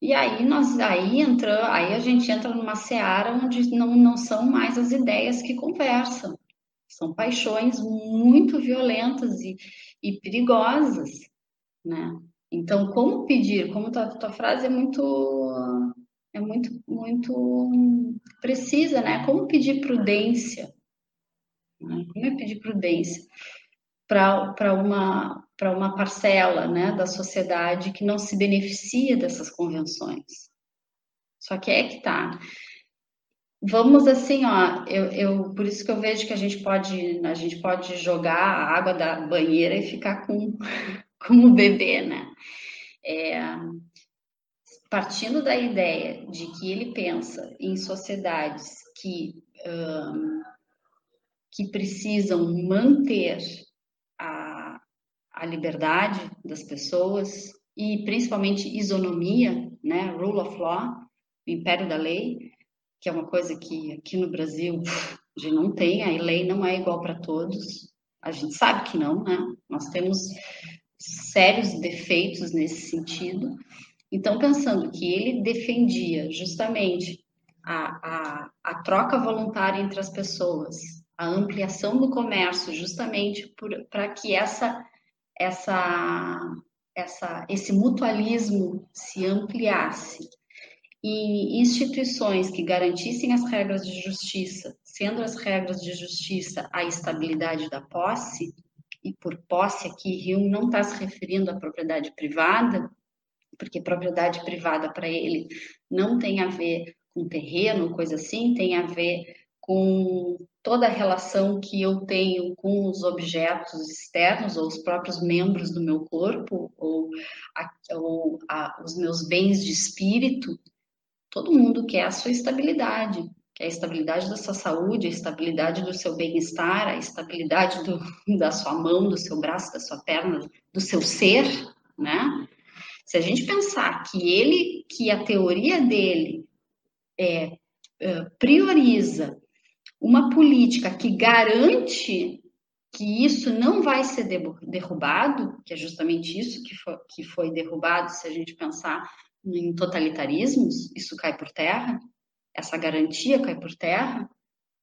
E aí nós aí entra, aí a gente entra numa seara onde não, não são mais as ideias que conversam. São paixões muito violentas e, e perigosas, né? Então, como pedir? Como tua, tua frase é muito é muito muito precisa, né? Como pedir prudência? Né? Como é pedir prudência? Para uma, uma parcela né, da sociedade que não se beneficia dessas convenções. Só que é que tá. Vamos assim, ó, eu, eu, por isso que eu vejo que a gente pode, a gente pode jogar a água da banheira e ficar com, com o bebê, né? É, partindo da ideia de que ele pensa em sociedades que, um, que precisam manter a liberdade das pessoas e principalmente isonomia, né, rule of law, o império da lei, que é uma coisa que aqui no Brasil a gente não tem, a lei não é igual para todos. A gente sabe que não, né? Nós temos sérios defeitos nesse sentido. Então, pensando que ele defendia justamente a, a, a troca voluntária entre as pessoas, a ampliação do comércio, justamente para que essa essa, essa, esse mutualismo se ampliasse. E instituições que garantissem as regras de justiça, sendo as regras de justiça a estabilidade da posse, e por posse aqui, Hume não está se referindo à propriedade privada, porque propriedade privada para ele não tem a ver com terreno, coisa assim, tem a ver com toda a relação que eu tenho com os objetos externos ou os próprios membros do meu corpo ou, a, ou a, os meus bens de espírito. Todo mundo quer a sua estabilidade, quer a estabilidade da sua saúde, a estabilidade do seu bem-estar, a estabilidade do, da sua mão, do seu braço, da sua perna, do seu ser, né? Se a gente pensar que ele, que a teoria dele é, é, prioriza uma política que garante que isso não vai ser derrubado, que é justamente isso que foi, que foi derrubado, se a gente pensar em totalitarismos, isso cai por terra, essa garantia cai por terra,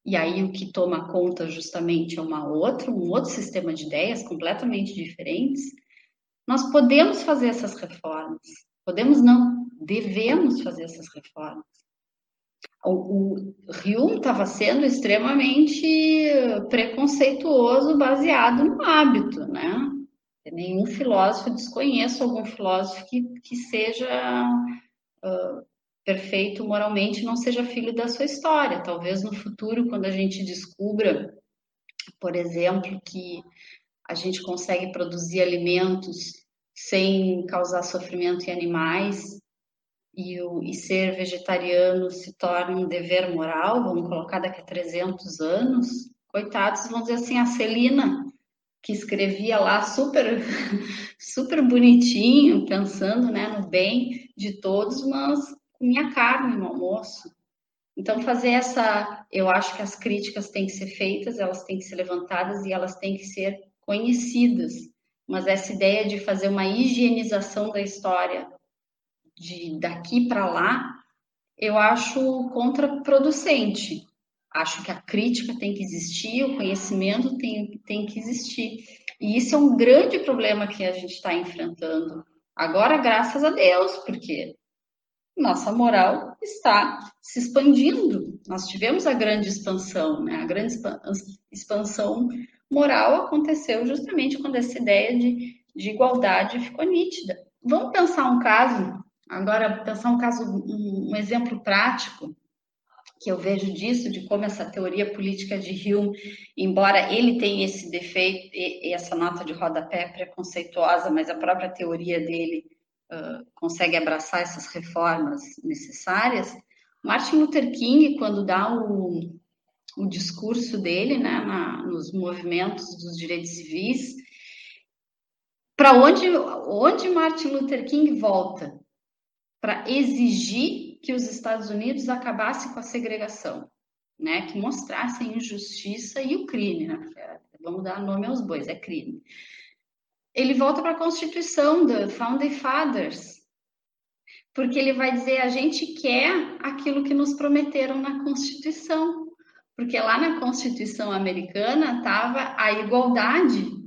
e aí o que toma conta justamente é uma outra, um outro sistema de ideias completamente diferentes. Nós podemos fazer essas reformas, podemos não, devemos fazer essas reformas. O, Hume estava sendo extremamente preconceituoso, baseado no hábito, né? Nenhum filósofo, desconheço algum filósofo que, que seja uh, perfeito moralmente, não seja filho da sua história. Talvez no futuro, quando a gente descubra, por exemplo, que a gente consegue produzir alimentos sem causar sofrimento em animais, e, o, e ser vegetariano se torna um dever moral, vamos colocar daqui a 300 anos, coitados, vão dizer assim, a Celina, que escrevia lá super, super bonitinho, pensando né, no bem de todos, mas comia carne no almoço. Então, fazer essa. Eu acho que as críticas têm que ser feitas, elas têm que ser levantadas e elas têm que ser conhecidas. Mas essa ideia de fazer uma higienização da história de daqui para lá, eu acho contraproducente. Acho que a crítica tem que existir, o conhecimento tem, tem que existir. E isso é um grande problema que a gente está enfrentando. Agora, graças a Deus, porque nossa moral está se expandindo. Nós tivemos a grande expansão, né? A grande expansão moral aconteceu justamente quando essa ideia de, de igualdade ficou nítida. Vamos pensar um caso Agora, pensar um caso, um, exemplo prático que eu vejo disso, de como essa teoria política de Hume, embora ele tenha esse defeito, e, essa nota de rodapé preconceituosa, mas a própria teoria dele uh, consegue abraçar essas reformas necessárias. Martin Luther King, quando dá o, o discurso dele né, na, nos movimentos dos direitos civis, para onde, onde Martin Luther King volta? Para exigir que os Estados Unidos acabassem com a segregação, né? Que mostrassem a injustiça e o crime, né? É, vamos dar nome aos bois, é crime. Ele volta para a Constituição do Founding Fathers, porque ele vai dizer a gente quer aquilo que nos prometeram na Constituição, porque lá na Constituição americana estava a igualdade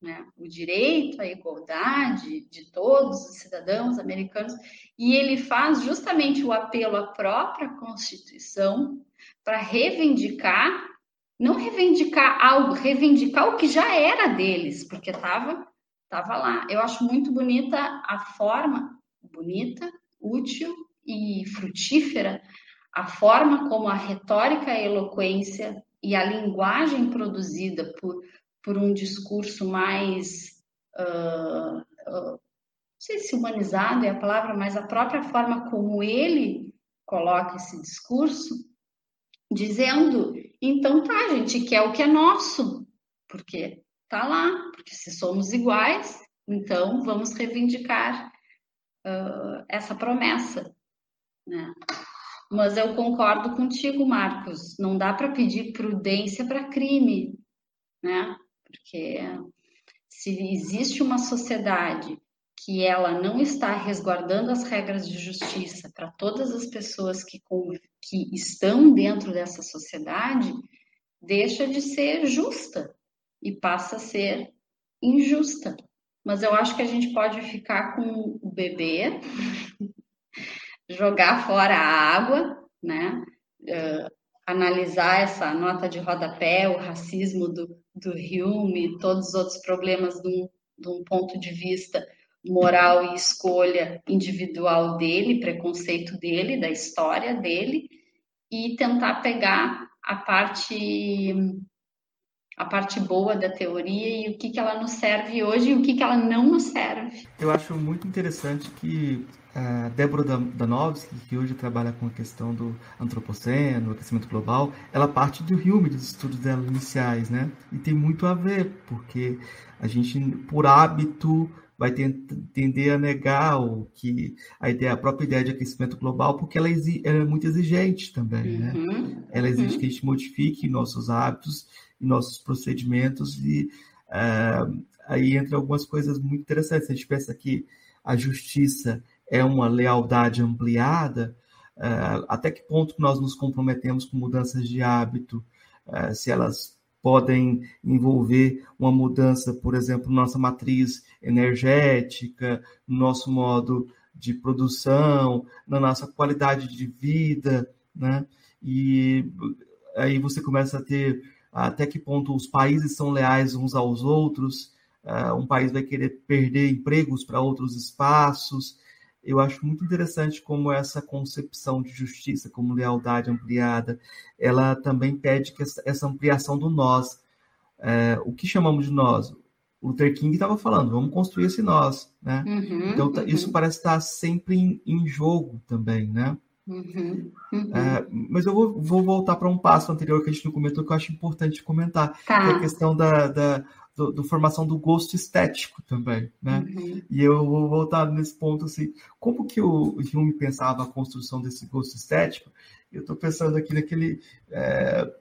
né, o direito à igualdade de todos os cidadãos americanos, e ele faz justamente o apelo à própria Constituição para reivindicar, não reivindicar algo, reivindicar o que já era deles, porque estava tava lá. Eu acho muito bonita a forma, bonita, útil e frutífera, a forma como a retórica, a eloquência e a linguagem produzida por por um discurso mais, uh, uh, não sei se humanizado é a palavra, mas a própria forma como ele coloca esse discurso, dizendo: então tá, a gente quer o que é nosso, porque tá lá, porque se somos iguais, então vamos reivindicar uh, essa promessa, né? Mas eu concordo contigo, Marcos. Não dá para pedir prudência para crime, né? Porque se existe uma sociedade que ela não está resguardando as regras de justiça para todas as pessoas que, que estão dentro dessa sociedade, deixa de ser justa e passa a ser injusta. Mas eu acho que a gente pode ficar com o bebê, jogar fora a água, né? Uh, analisar essa nota de rodapé, o racismo do, do Hume, todos os outros problemas de um, de um ponto de vista moral e escolha individual dele, preconceito dele, da história dele, e tentar pegar a parte a parte boa da teoria e o que, que ela nos serve hoje e o que, que ela não nos serve. Eu acho muito interessante que a Débora Danovsky, que hoje trabalha com a questão do antropoceno, aquecimento global, ela parte do Hume, dos estudos dela iniciais, né? E tem muito a ver, porque a gente, por hábito, vai tender a negar o que a ideia, a própria ideia de aquecimento global, porque ela, ela é muito exigente também, né? Uhum, ela exige uhum. que a gente modifique nossos hábitos nossos procedimentos e uh, aí entra algumas coisas muito interessantes. A gente pensa que a justiça é uma lealdade ampliada, uh, até que ponto nós nos comprometemos com mudanças de hábito, uh, se elas podem envolver uma mudança, por exemplo, nossa matriz energética, no nosso modo de produção, na nossa qualidade de vida, né? E aí você começa a ter até que ponto os países são leais uns aos outros, uh, um país vai querer perder empregos para outros espaços. Eu acho muito interessante como essa concepção de justiça, como lealdade ampliada, ela também pede que essa, ampliação do nós. Uh, o que chamamos de nós? O Luther King estava falando, vamos construir esse nós, né? Uhum, então, tá, uhum. isso parece estar sempre em, em jogo também, né? Uhum, uhum. É, mas eu vou, vou voltar para um passo anterior que a gente não comentou, que eu acho importante comentar, tá. que é a questão da, da do, do, formação do gosto estético também, né? Uhum. E eu vou voltar nesse ponto, assim, como que o Hume pensava a construção desse gosto estético? Eu estou pensando aqui naquele... É,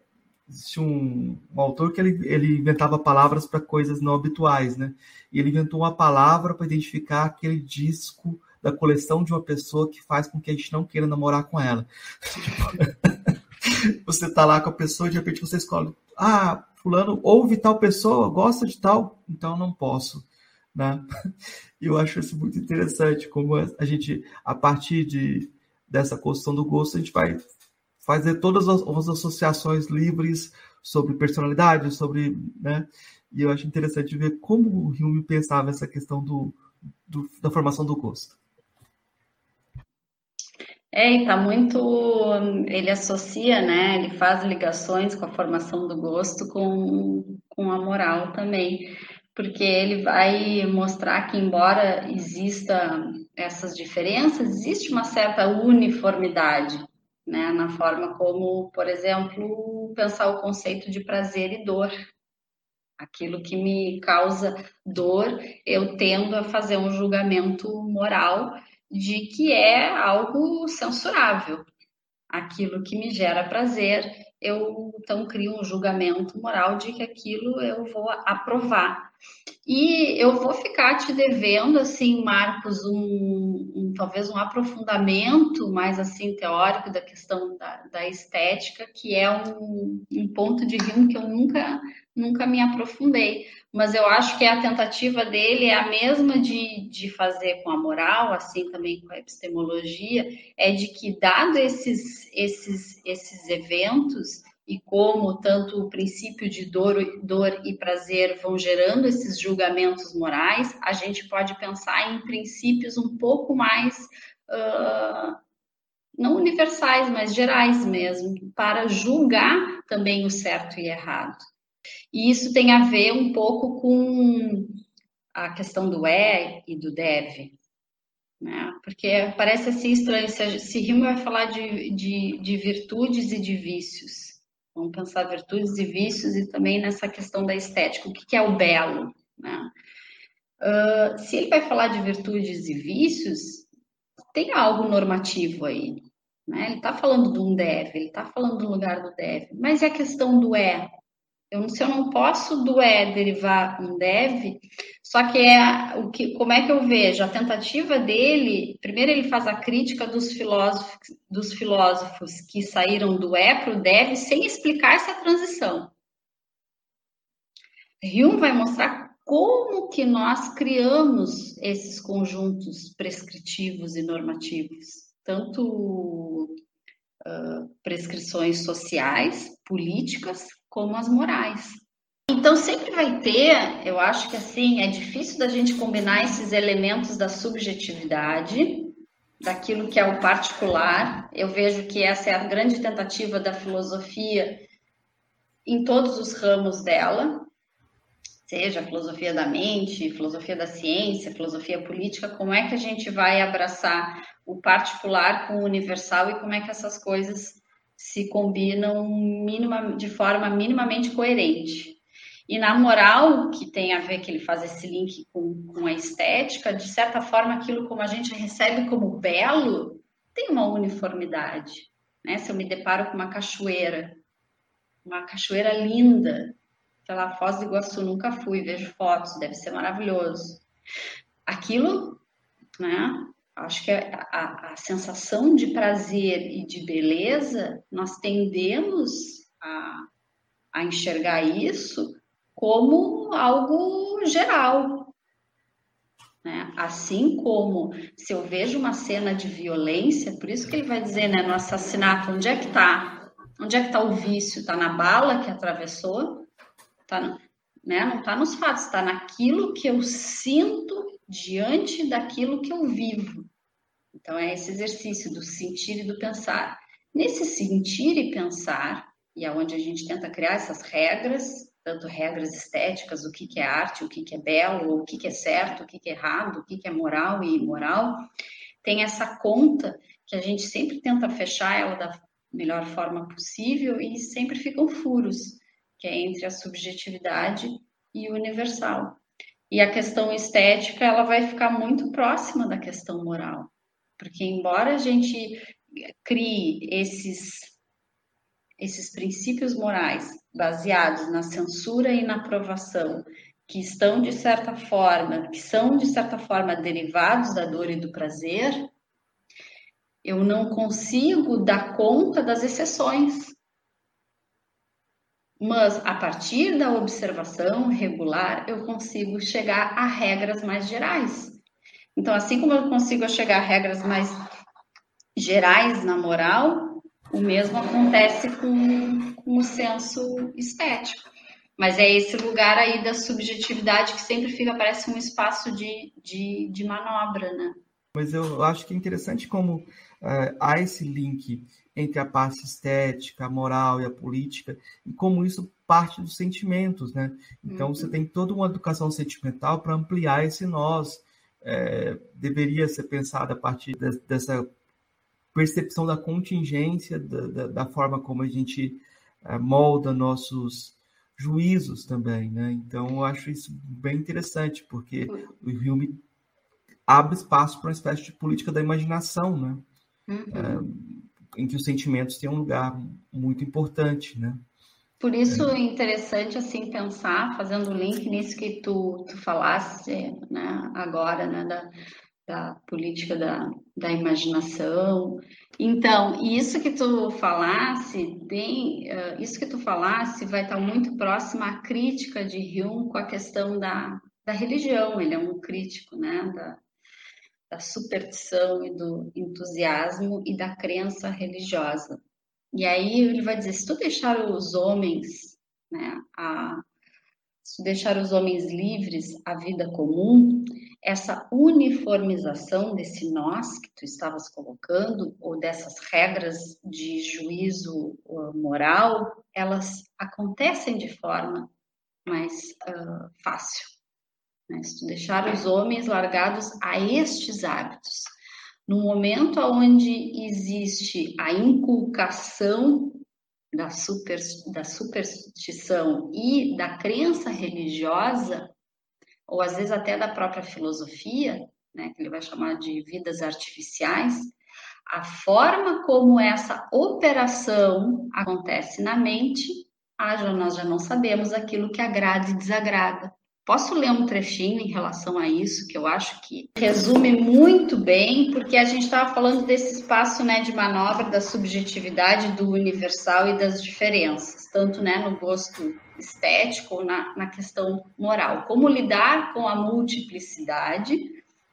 existe um, um, autor que ele, ele inventava palavras para coisas não habituais, né? E ele inventou uma palavra para identificar aquele disco da coleção de uma pessoa que faz com que a gente não queira namorar com ela. você tá lá com a pessoa e de repente você escolhe, ah, fulano ouve tal pessoa, gosta de tal, então não posso, né? E eu acho isso muito interessante, como a gente, a partir de, dessa construção do gosto, a gente vai fazer todas as, as associações livres sobre personalidade, sobre, né? E eu acho interessante ver como o Hume pensava essa questão do, do da formação do gosto. É, e tá muito. Ele associa, né? Ele faz ligações com a formação do gosto com, com a moral também, porque ele vai mostrar que, embora exista essas diferenças, existe uma certa uniformidade, né? Na forma como, por exemplo, pensar o conceito de prazer e dor. Aquilo que me causa dor, eu tendo a fazer um julgamento moral de que é algo censurável. Aquilo que me gera prazer, eu então crio um julgamento moral de que aquilo eu vou aprovar. E eu vou ficar te devendo, assim, Marcos, um, um talvez um aprofundamento mais assim teórico da questão da, da estética, que é um, um ponto de vista que eu nunca, nunca me aprofundei. Mas eu acho que a tentativa dele é a mesma de, de fazer com a moral, assim também com a epistemologia, é de que, dado esses, esses, esses eventos, e como tanto o princípio de dor, dor e prazer vão gerando esses julgamentos morais, a gente pode pensar em princípios um pouco mais. Uh, não universais, mas gerais mesmo, para julgar também o certo e errado. E isso tem a ver um pouco com a questão do é e do deve, né? Porque parece assim estranho, se, se Hume vai falar de, de, de virtudes e de vícios, vamos pensar virtudes e vícios e também nessa questão da estética, o que, é o belo, né? Uh, se ele vai falar de virtudes e vícios, tem algo normativo aí, né? Ele está falando de um deve, ele está falando do lugar do deve, mas e a questão do é? Eu, se eu não posso do é derivar um deve, só que é o que, como é que eu vejo? A tentativa dele, primeiro ele faz a crítica dos filósofos, dos filósofos que saíram do é para o deve sem explicar essa transição. Hume vai mostrar como que nós criamos esses conjuntos prescritivos e normativos, tanto uh, prescrições sociais, políticas, como as morais. Então sempre vai ter, eu acho que assim, é difícil da gente combinar esses elementos da subjetividade, daquilo que é o particular. Eu vejo que essa é a grande tentativa da filosofia em todos os ramos dela, seja a filosofia da mente, filosofia da ciência, filosofia política, como é que a gente vai abraçar o particular com o universal e como é que essas coisas se combinam minima, de forma minimamente coerente. E na moral, que tem a ver que ele faz esse link com, com a estética, de certa forma, aquilo como a gente recebe como belo tem uma uniformidade. Né? Se eu me deparo com uma cachoeira, uma cachoeira linda, lá, Foz do Iguaçu, nunca fui, vejo fotos, deve ser maravilhoso. Aquilo, né? Acho que a, a, a sensação de prazer e de beleza, nós tendemos a, a enxergar isso como algo geral. Né? Assim como se eu vejo uma cena de violência, por isso que ele vai dizer né, no assassinato, onde é que está? Onde é que está o vício? Está na bala que atravessou? Tá, né? Não está nos fatos, está naquilo que eu sinto diante daquilo que eu vivo. Então, é esse exercício do sentir e do pensar. Nesse sentir e pensar, e é onde a gente tenta criar essas regras, tanto regras estéticas, o que, que é arte, o que, que é belo, o que, que é certo, o que, que é errado, o que, que é moral e imoral, tem essa conta que a gente sempre tenta fechar ela da melhor forma possível e sempre ficam furos que é entre a subjetividade e o universal. E a questão estética, ela vai ficar muito próxima da questão moral, porque embora a gente crie esses esses princípios morais baseados na censura e na aprovação, que estão de certa forma, que são de certa forma derivados da dor e do prazer, eu não consigo dar conta das exceções. Mas a partir da observação regular, eu consigo chegar a regras mais gerais. Então, assim como eu consigo chegar a regras mais gerais na moral, o mesmo acontece com, com o senso estético. Mas é esse lugar aí da subjetividade que sempre fica, parece um espaço de, de, de manobra, né? Mas eu acho que é interessante como uh, há esse link entre a parte estética, a moral e a política, e como isso parte dos sentimentos, né? Então, uhum. você tem toda uma educação sentimental para ampliar esse nós. É, deveria ser pensada a partir de, dessa percepção da contingência, da, da, da forma como a gente é, molda nossos juízos também, né? Então, eu acho isso bem interessante, porque o filme abre espaço para uma espécie de política da imaginação, né? Uhum. É, em que os sentimentos têm um lugar muito importante, né? Por isso é interessante assim pensar, fazendo o link nisso que tu, tu falaste né, agora, né, da, da política da, da imaginação. Então, isso que tu falasse, tem, uh, isso que tu falasse vai estar muito próximo à crítica de Hume com a questão da, da religião. Ele é um crítico, né, da, da superstição e do entusiasmo e da crença religiosa. E aí ele vai dizer: se tu deixar os homens, né, a, se tu deixar os homens livres à vida comum, essa uniformização desse nós que tu estavas colocando, ou dessas regras de juízo uh, moral, elas acontecem de forma mais uh, fácil. Né? Se tu deixar os homens largados a estes hábitos, no momento onde existe a inculcação da, super, da superstição e da crença religiosa, ou às vezes até da própria filosofia, né, que ele vai chamar de vidas artificiais, a forma como essa operação acontece na mente, ah, nós já não sabemos aquilo que agrada e desagrada. Posso ler um trechinho em relação a isso, que eu acho que resume muito bem, porque a gente estava falando desse espaço né, de manobra da subjetividade, do universal e das diferenças, tanto né, no gosto estético ou na, na questão moral. Como lidar com a multiplicidade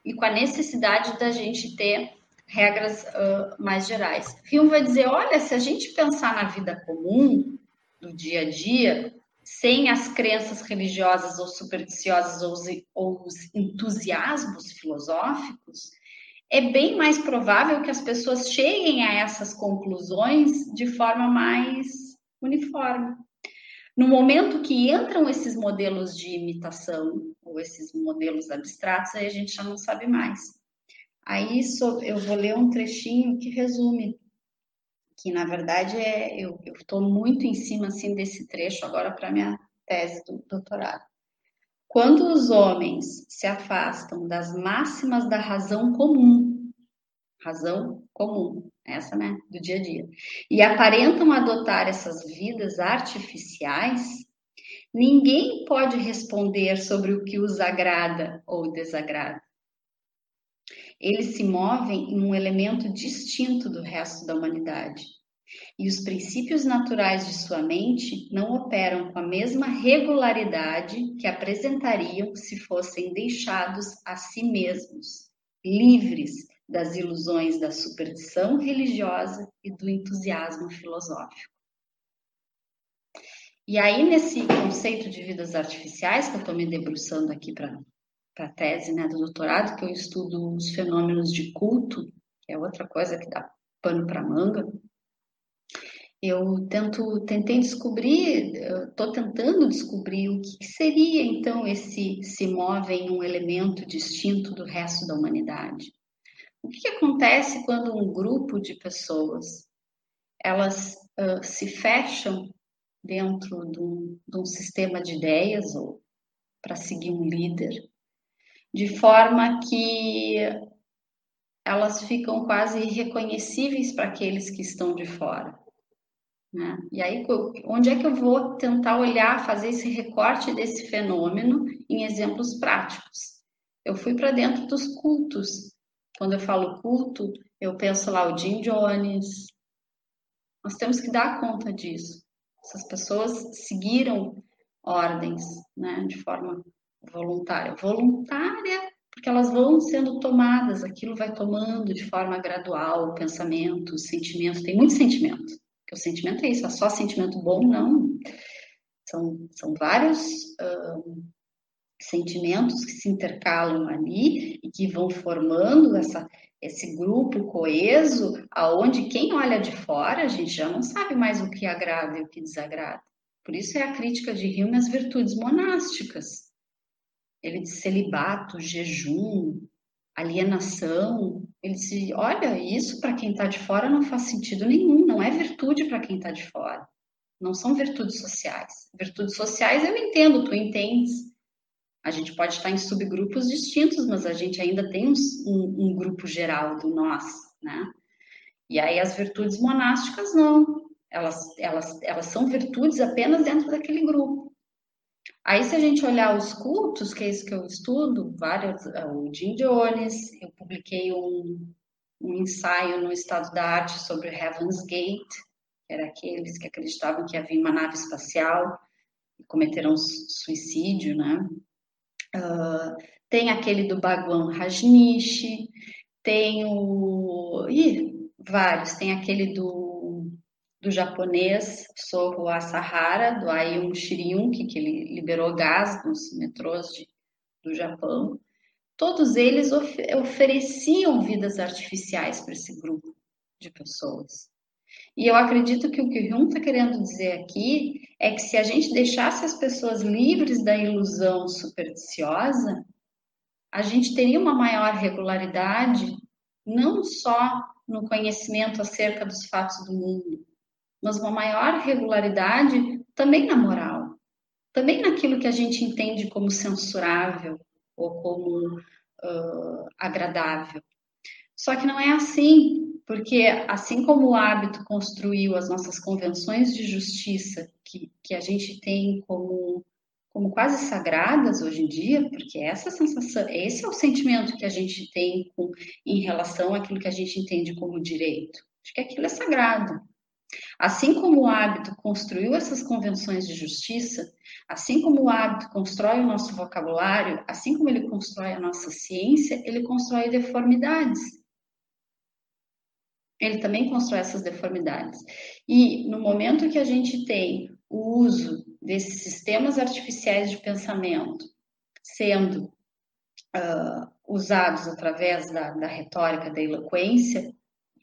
e com a necessidade da gente ter regras uh, mais gerais. Hume vai dizer: olha, se a gente pensar na vida comum, do dia a dia, sem as crenças religiosas ou supersticiosas ou os, ou os entusiasmos filosóficos, é bem mais provável que as pessoas cheguem a essas conclusões de forma mais uniforme. No momento que entram esses modelos de imitação, ou esses modelos abstratos, aí a gente já não sabe mais. Aí eu vou ler um trechinho que resume, que na verdade é, eu estou muito em cima assim desse trecho agora para minha tese do doutorado. Quando os homens se afastam das máximas da razão comum, razão comum, essa, né, do dia a dia, e aparentam adotar essas vidas artificiais, ninguém pode responder sobre o que os agrada ou desagrada. Eles se movem em um elemento distinto do resto da humanidade e os princípios naturais de sua mente não operam com a mesma regularidade que apresentariam se fossem deixados a si mesmos, livres das ilusões da superstição religiosa e do entusiasmo filosófico. E aí, nesse conceito de vidas artificiais, que eu estou me debruçando aqui para a tese né, do doutorado, que eu estudo os fenômenos de culto, que é outra coisa que dá pano para manga, eu tento, tentei descobrir, estou tentando descobrir o que seria então esse se move em um elemento distinto do resto da humanidade. O que, que acontece quando um grupo de pessoas elas uh, se fecham dentro de um, de um sistema de ideias ou para seguir um líder, de forma que elas ficam quase irreconhecíveis para aqueles que estão de fora. Né? E aí, onde é que eu vou tentar olhar, fazer esse recorte desse fenômeno em exemplos práticos? Eu fui para dentro dos cultos. Quando eu falo culto, eu penso lá o Jim Jones. Nós temos que dar conta disso. Essas pessoas seguiram ordens, né, de forma voluntária. Voluntária porque elas vão sendo tomadas, aquilo vai tomando de forma gradual, pensamento, sentimento, tem muito sentimento. Porque o sentimento é isso, é só sentimento bom, não. São, são vários sentimentos que se intercalam ali e que vão formando essa, esse grupo coeso, aonde quem olha de fora, a gente já não sabe mais o que agrada e o que desagrada. Por isso é a crítica de Hume às virtudes monásticas. Ele de celibato, jejum, alienação. Ele disse: olha, isso para quem está de fora não faz sentido nenhum, não é virtude para quem está de fora. Não são virtudes sociais. Virtudes sociais eu entendo, tu entendes. A gente pode estar em subgrupos distintos, mas a gente ainda tem um, um, um grupo geral do nós, né? E aí as virtudes monásticas não. Elas, elas, elas são virtudes apenas dentro daquele grupo. Aí, se a gente olhar os cultos, que é isso que eu estudo, vários, é, o Jim Jones, eu publiquei um, um ensaio no Estado da Arte sobre Heaven's Gate, que era aqueles que acreditavam que havia uma nave espacial e cometeram suicídio, né? Uh, tem aquele do Bhagwan Rajnishi, tem o... Ih, vários, tem aquele do do japonês Soho Asahara, do Ayum Shiriuki, que ele liberou gás nos metrôs de, do Japão. Todos eles of ofereciam vidas artificiais para esse grupo de pessoas. E eu acredito que o que o Hume está querendo dizer aqui é que se a gente deixasse as pessoas livres da ilusão supersticiosa, a gente teria uma maior regularidade, não só no conhecimento acerca dos fatos do mundo, mas uma maior regularidade também na moral, também naquilo que a gente entende como censurável ou como uh, agradável. Só que não é assim, porque assim como o hábito construiu as nossas convenções de justiça, que, que a gente tem como, como quase sagradas hoje em dia, porque essa sensação, esse é o sentimento que a gente tem com, em relação àquilo que a gente entende como direito, de que aquilo é sagrado. Assim como o hábito construiu essas convenções de justiça, assim como o hábito constrói o nosso vocabulário, assim como ele constrói a nossa ciência, ele constrói deformidades. ele também constrói essas deformidades. E no momento que a gente tem o uso desses sistemas artificiais de pensamento sendo uh, usados através da, da retórica, da eloquência,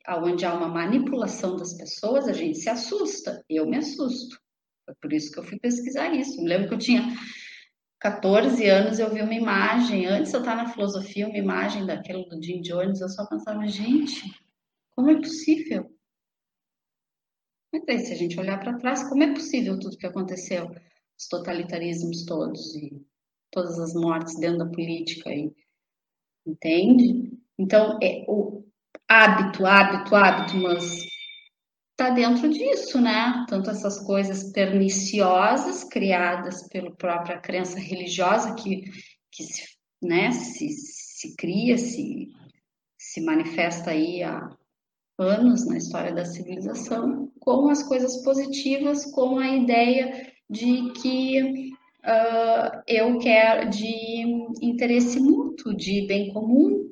onde há uma manipulação das pessoas, a gente se assusta. Eu me assusto. Foi por isso que eu fui pesquisar isso. Me lembro que eu tinha 14 anos, eu vi uma imagem, antes eu estar na filosofia, uma imagem daquele do Jim Jones, eu só pensava, gente, como é possível? Mas se a gente olhar para trás, como é possível tudo que aconteceu? Os totalitarismos todos e todas as mortes dentro da política, e, entende? Então, é o hábito, hábito, hábito, mas está dentro disso, né? Tanto essas coisas perniciosas criadas pela própria crença religiosa que, que se, né, se, se cria, se, se manifesta aí há anos na história da civilização, com as coisas positivas, com a ideia de que uh, eu quero de interesse mútuo, de bem comum,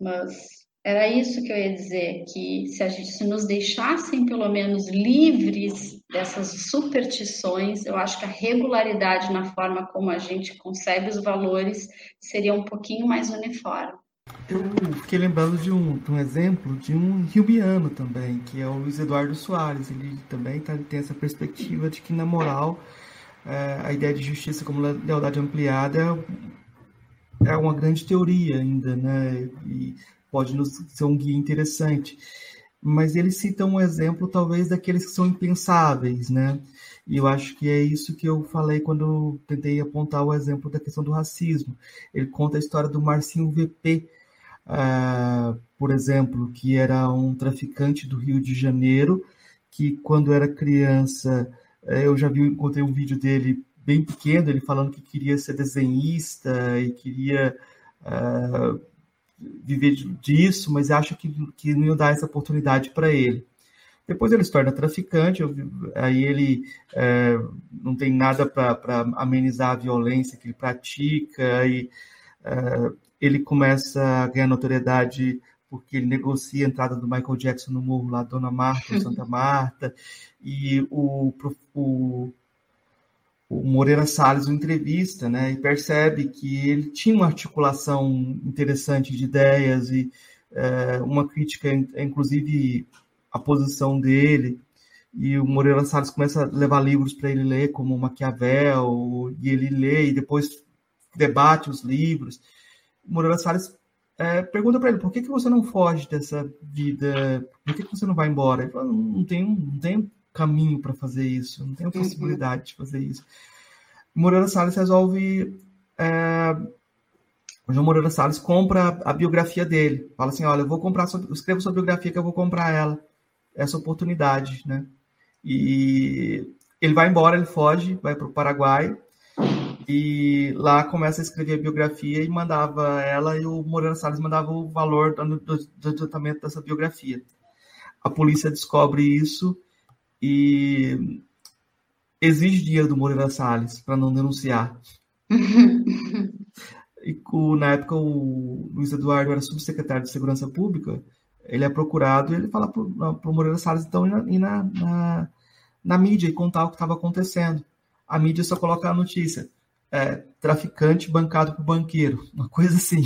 mas era isso que eu ia dizer, que se a gente se nos deixassem pelo menos livres dessas superstições, eu acho que a regularidade na forma como a gente concebe os valores seria um pouquinho mais uniforme. Eu fiquei lembrando de um, de um exemplo de um riobiano também, que é o Luiz Eduardo Soares. Ele também tá, tem essa perspectiva de que, na moral, é, a ideia de justiça como lealdade ampliada é uma grande teoria ainda, né? E pode ser um guia interessante. Mas ele cita um exemplo, talvez, daqueles que são impensáveis, né? E eu acho que é isso que eu falei quando tentei apontar o exemplo da questão do racismo. Ele conta a história do Marcinho VP, uh, ah, por exemplo, que era um traficante do Rio de Janeiro, que quando era criança, eh, eu já vi, encontrei um vídeo dele bem pequeno, ele falando que queria ser desenhista e queria uh, viver disso, mas acha que, que não iam dar essa oportunidade para ele. Depois ele se torna traficante, aí ele é, não tem nada para amenizar a violência que ele pratica, e é, ele começa a ganhar notoriedade porque ele negocia a entrada do Michael Jackson no morro lá, Dona Marta, Santa Marta, e o, o o Moreira Salles o entrevista, né, e percebe que ele tinha uma articulação interessante de ideias e é, uma crítica, inclusive a posição dele. E o Moreira Salles começa a levar livros para ele ler, como Maquiavel, e ele lê e depois debate os livros. O Moreira Salles é, pergunta para ele: por que, que você não foge dessa vida? Por que, que você não vai embora? Ele fala: não, tem, não tem caminho para fazer isso, não tem a uhum. possibilidade uhum. de fazer isso. Moreira Salles resolve. É, o João Moreira Salles compra a biografia dele. Fala assim: olha, eu vou comprar, eu escrevo sua biografia que eu vou comprar ela. Essa oportunidade, né? E ele vai embora, ele foge, vai para o Paraguai e lá começa a escrever a biografia e mandava ela e o Moreira Salles mandava o valor do, do, do tratamento dessa biografia. A polícia descobre isso e exige dinheiro do Moreira Salles para não denunciar. e na época o Luiz Eduardo era subsecretário de Segurança Pública, ele é procurado e ele fala para o Moreira Salles então ir na, na, na, mídia e contar o que estava acontecendo. A mídia só coloca a notícia. É, traficante bancado por banqueiro, uma coisa assim.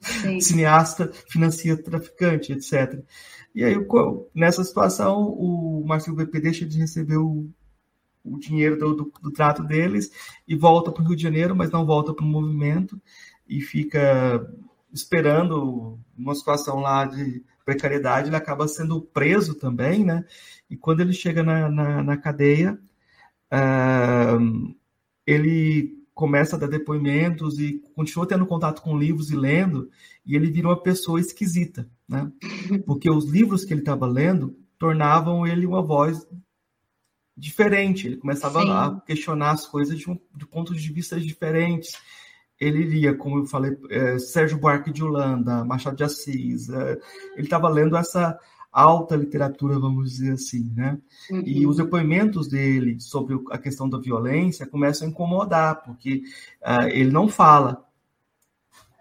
Sim. Cineasta financia traficante, etc. E aí, nessa situação, o Marcelo VP deixa de receber o, o dinheiro do, do, do, trato deles e volta para o Rio de Janeiro, mas não volta para o movimento e fica esperando uma situação lá de precariedade. Ele acaba sendo preso também, né? E quando ele chega na, na, na cadeia, uh, ele começa a dar depoimentos e continua tendo contato com livros e lendo, e ele vira uma pessoa esquisita, né? Porque os livros que ele estava lendo tornavam ele uma voz diferente. Ele começava Sim. a questionar as coisas de, um, de pontos de vista diferentes. Ele lia, como eu falei, é, Sérgio Buarque de Holanda, Machado de Assis. É, ele estava lendo essa alta literatura, vamos dizer assim, né? Uhum. E os depoimentos dele sobre a questão da violência começam a incomodar, porque uh, ele não fala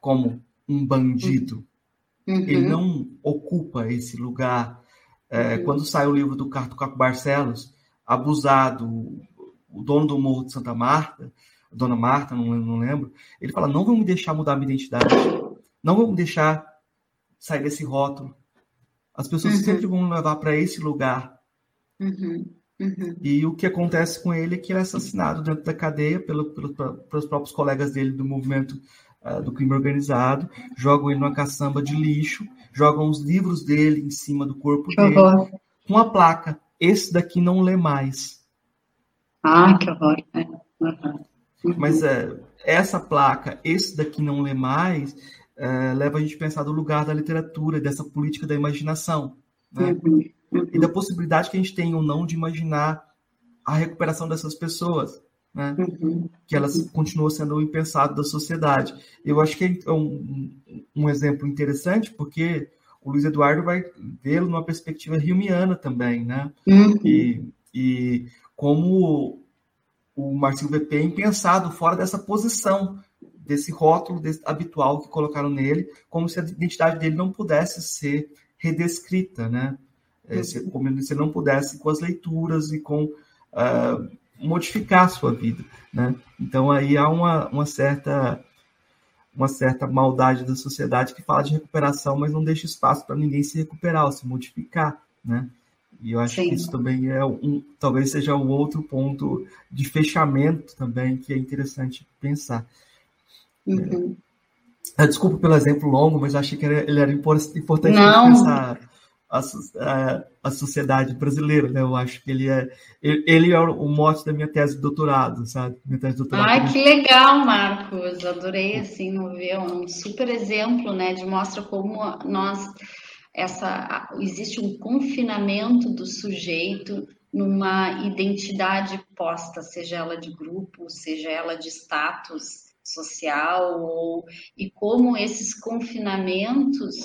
como um bandido, Uhum. Ele não ocupa esse lugar. É, uhum. Quando sai o livro do Carto Caco Barcelos, Abusado, o dono do Morro de Santa Marta, Dona Marta, não, não lembro, ele fala: não vão me deixar mudar minha identidade, não vão me deixar sair desse rótulo. As pessoas uhum. sempre vão levar para esse lugar. Uhum. Uhum. E o que acontece com ele é que ele é assassinado dentro da cadeia pelo, pelo, pelos próprios colegas dele do movimento uh, do crime organizado, jogam ele numa caçamba de lixo, jogam os livros dele em cima do corpo que dele, horror. com a placa: esse daqui não lê mais. Ah, que horror! É. Uhum. Mas é, essa placa, esse daqui não lê mais, é, leva a gente a pensar do lugar da literatura, dessa política da imaginação. Né? Uhum e da possibilidade que a gente tem ou não de imaginar a recuperação dessas pessoas, né? Uhum. Que elas uhum. continuam sendo o impensado da sociedade. Eu acho que é um, um exemplo interessante, porque o Luiz Eduardo vai vê-lo numa perspectiva riumiana também, né? Uhum. E, e como o Marcinho VP é impensado fora dessa posição, desse rótulo desse, habitual que colocaram nele, como se a identidade dele não pudesse ser redescrita, né? é, se, como se não pudesse com as leituras e com uh, modificar a sua vida, né? Então aí há uma, uma certa uma certa maldade da sociedade que fala de recuperação, mas não deixa espaço para ninguém se recuperar ou se modificar, né? E eu acho Sim. que isso também é um, talvez seja um outro ponto de fechamento também que é interessante pensar. Uhum. Desculpa pelo exemplo longo, mas achei que ele era importante pensar a, a, a, sociedade brasileira, né? Eu acho que ele é ele é o mote da minha tese de doutorado, sabe? Minha tese de doutorado. Ai, que legal, Marcos! Adorei assim ver um super exemplo, né? De mostra como nós essa existe um confinamento do sujeito numa identidade posta, seja ela de grupo, seja ela de status social ou, e como esses confinamentos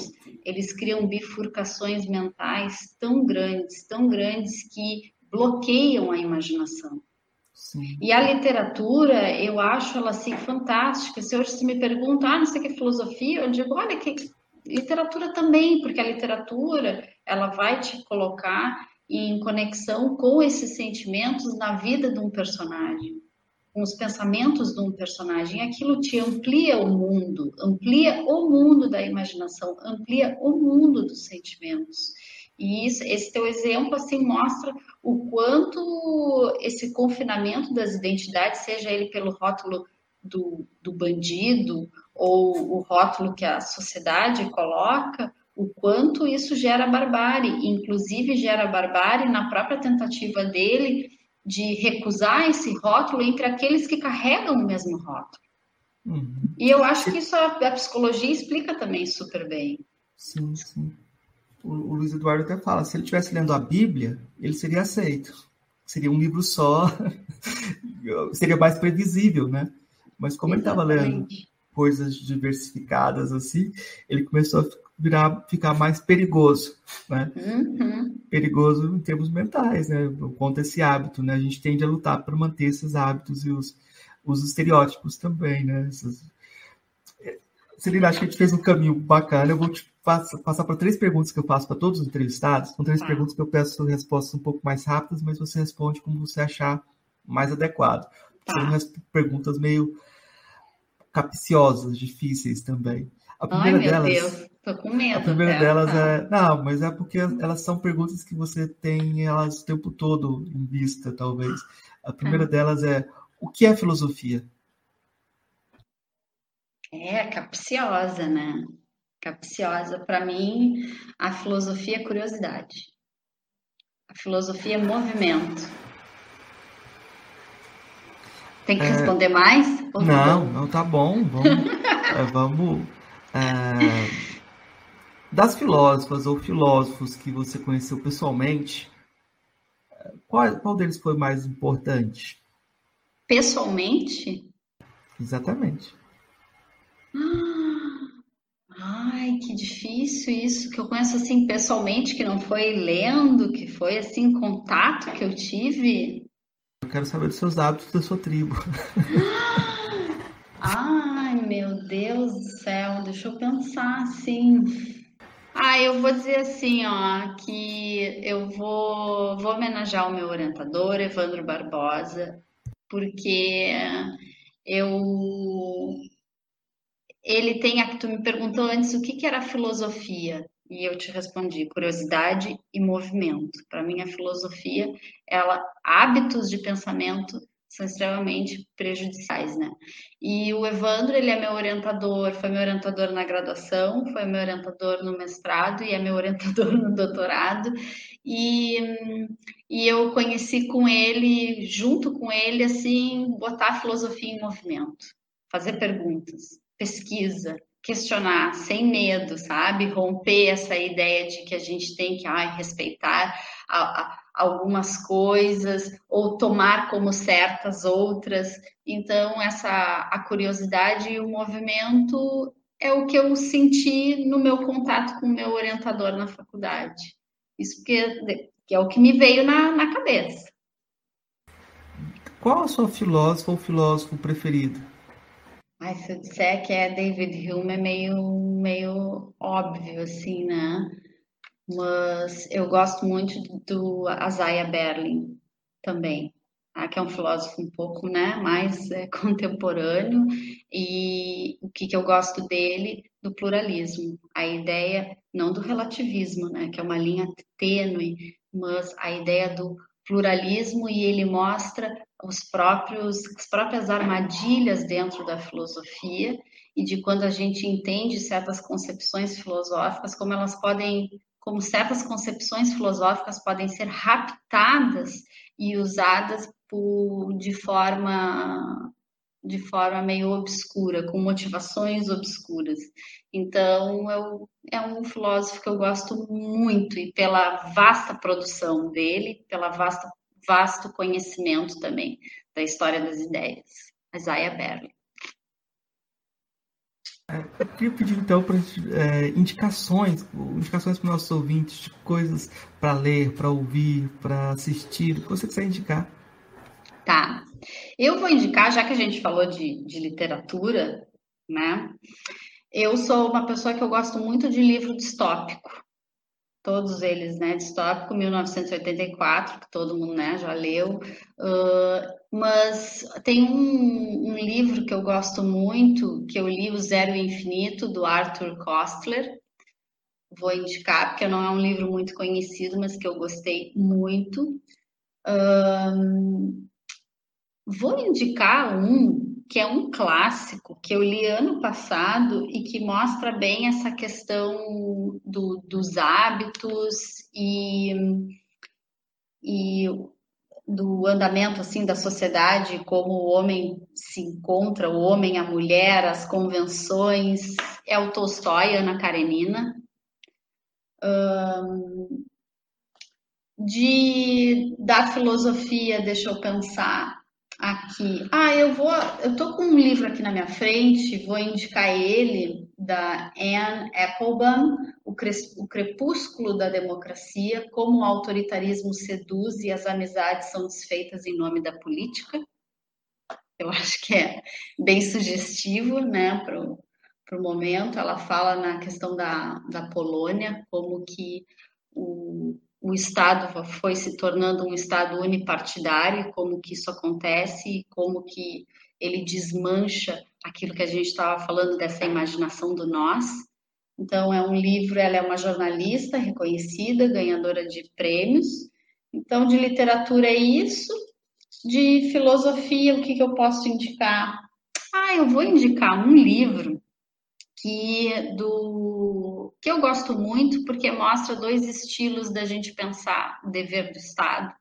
eles criam bifurcações mentais tão grandes, tão grandes que bloqueiam a imaginação. Sim. E a literatura, eu acho ela assim fantástica. Se hoje você me pergunta, ah, não sei o que filosofia, eu digo, olha que literatura também, porque a literatura ela vai te colocar em conexão com esses sentimentos na vida de um personagem com os pensamentos de um personagem, aquilo te amplia o mundo, amplia o mundo da imaginação, amplia o mundo dos sentimentos. E isso, esse teu exemplo assim mostra o quanto esse confinamento das identidades, seja ele pelo rótulo do, do bandido ou o rótulo que a sociedade coloca, o quanto isso gera barbárie, inclusive gera barbárie na própria tentativa dele de recusar esse rótulo entre aqueles que carregam o mesmo rótulo. Uhum. E eu acho que isso a, a, psicologia explica também super bem. Sim, sim. O, o Luiz Eduardo até fala, se ele estivesse lendo a Bíblia, ele seria aceito. Seria um livro só, seria mais previsível, né? Mas como Exatamente. ele estava lendo coisas diversificadas assim, ele começou a virar, ficar mais perigoso, né? Uhum. Perigoso em termos mentais, né? Conta esse hábito, né? A gente tende a lutar para manter esses hábitos e os, os estereótipos também, né? Essas... Celina, acho que a gente fez um caminho bacana. Eu vou te passar, passar para três perguntas que eu passo para todos os entrevistados. São três tá. perguntas que eu peço respostas um pouco mais rápidas, mas você responde como você achar mais adequado. Tá. São perguntas meio capciosas, difíceis também. A primeira Ai, meu delas, Deus, tô com medo. A primeira delas é. Não, mas é porque elas são perguntas que você tem elas o tempo todo em vista, talvez. A primeira ah. delas é: o que é filosofia? É, capciosa, né? Capciosa. Para mim, a filosofia é curiosidade. A filosofia é movimento. Tem que é... responder mais? Não, não, tá bom. Vamos, é, vamos é, das filósofas ou filósofos que você conheceu pessoalmente, qual, qual deles foi mais importante? Pessoalmente? Exatamente. Ai, que difícil isso, que eu conheço assim pessoalmente, que não foi lendo, que foi assim contato que eu tive. Eu quero saber dos seus hábitos da sua tribo. Ai, meu Deus do céu, deixa eu pensar assim. Ah, eu vou dizer assim, ó, que eu vou, vou homenagear o meu orientador, Evandro Barbosa, porque eu ele tem, tu me perguntou antes o que que era filosofia, e eu te respondi curiosidade e movimento. Para mim a filosofia, ela hábitos de pensamento são extremamente prejudiciais, né? E o Evandro, ele é meu orientador, foi meu orientador na graduação, foi meu orientador no mestrado e é meu orientador no doutorado. E, e eu conheci com ele, junto com ele, assim, botar a filosofia em movimento, fazer perguntas, pesquisa, questionar sem medo, sabe? Romper essa ideia de que a gente tem que ai, respeitar a, a, algumas coisas ou tomar como certas outras. Então, essa a curiosidade e o movimento é o que eu senti no meu contato com o meu orientador na faculdade. Isso que, que é o que me veio na, na cabeça. Qual a sua filósofa ou filósofo preferido? Ai, se eu disser que é David Hume, é meio, meio óbvio, assim, né? Mas eu gosto muito do Isaiah Berlin também, tá? que é um filósofo um pouco né, mais é, contemporâneo, e o que, que eu gosto dele? Do pluralismo, a ideia, não do relativismo, né, que é uma linha tênue, mas a ideia do pluralismo e ele mostra os próprios, as próprias armadilhas dentro da filosofia e de quando a gente entende certas concepções filosóficas, como elas podem como certas concepções filosóficas podem ser raptadas e usadas por, de forma de forma meio obscura, com motivações obscuras. Então, eu, é um filósofo que eu gosto muito e pela vasta produção dele, pela vasta vasto conhecimento também da história das ideias. Isaiah Berlin. Eu queria pedir então para é, indicações, indicações para os nossos ouvintes de coisas para ler, para ouvir, para assistir, o que você quiser indicar. Tá. Eu vou indicar, já que a gente falou de, de literatura, né? Eu sou uma pessoa que eu gosto muito de livro distópico todos eles, né? Distópico 1984, que todo mundo né, já leu. Uh, mas tem um, um, livro que eu gosto muito, que eu li, O Zero Infinito, do Arthur Kostler. Vou indicar, porque não é um livro muito conhecido, mas que eu gostei muito. Uh, vou indicar um que é um clássico que eu li ano passado e que mostra bem essa questão do, dos hábitos e, e do andamento assim da sociedade, como o homem se encontra, o homem, a mulher, as convenções. É o Tolstói, Ana Karenina. De da filosofia, deixa eu pensar aqui. Ah, eu vou. Eu tô com um livro aqui na minha frente, vou indicar ele, da Anne Applebaum, o, o Crepúsculo da Democracia, como o autoritarismo seduz e as amizades são desfeitas em nome da política. Eu acho que é bem sugestivo, né, para o momento. Ela fala na questão da, da Polônia, como que o, o Estado foi se tornando um Estado unipartidário, como que isso acontece, como que ele desmancha aquilo que a gente estava falando dessa imaginação do nós. Então, é um livro, ela é uma jornalista reconhecida, ganhadora de prêmios. Então, de literatura é isso. De filosofia, o que, que eu posso indicar? Ah, eu vou indicar um livro que do que eu gosto muito porque mostra dois estilos da gente pensar o dever do Estado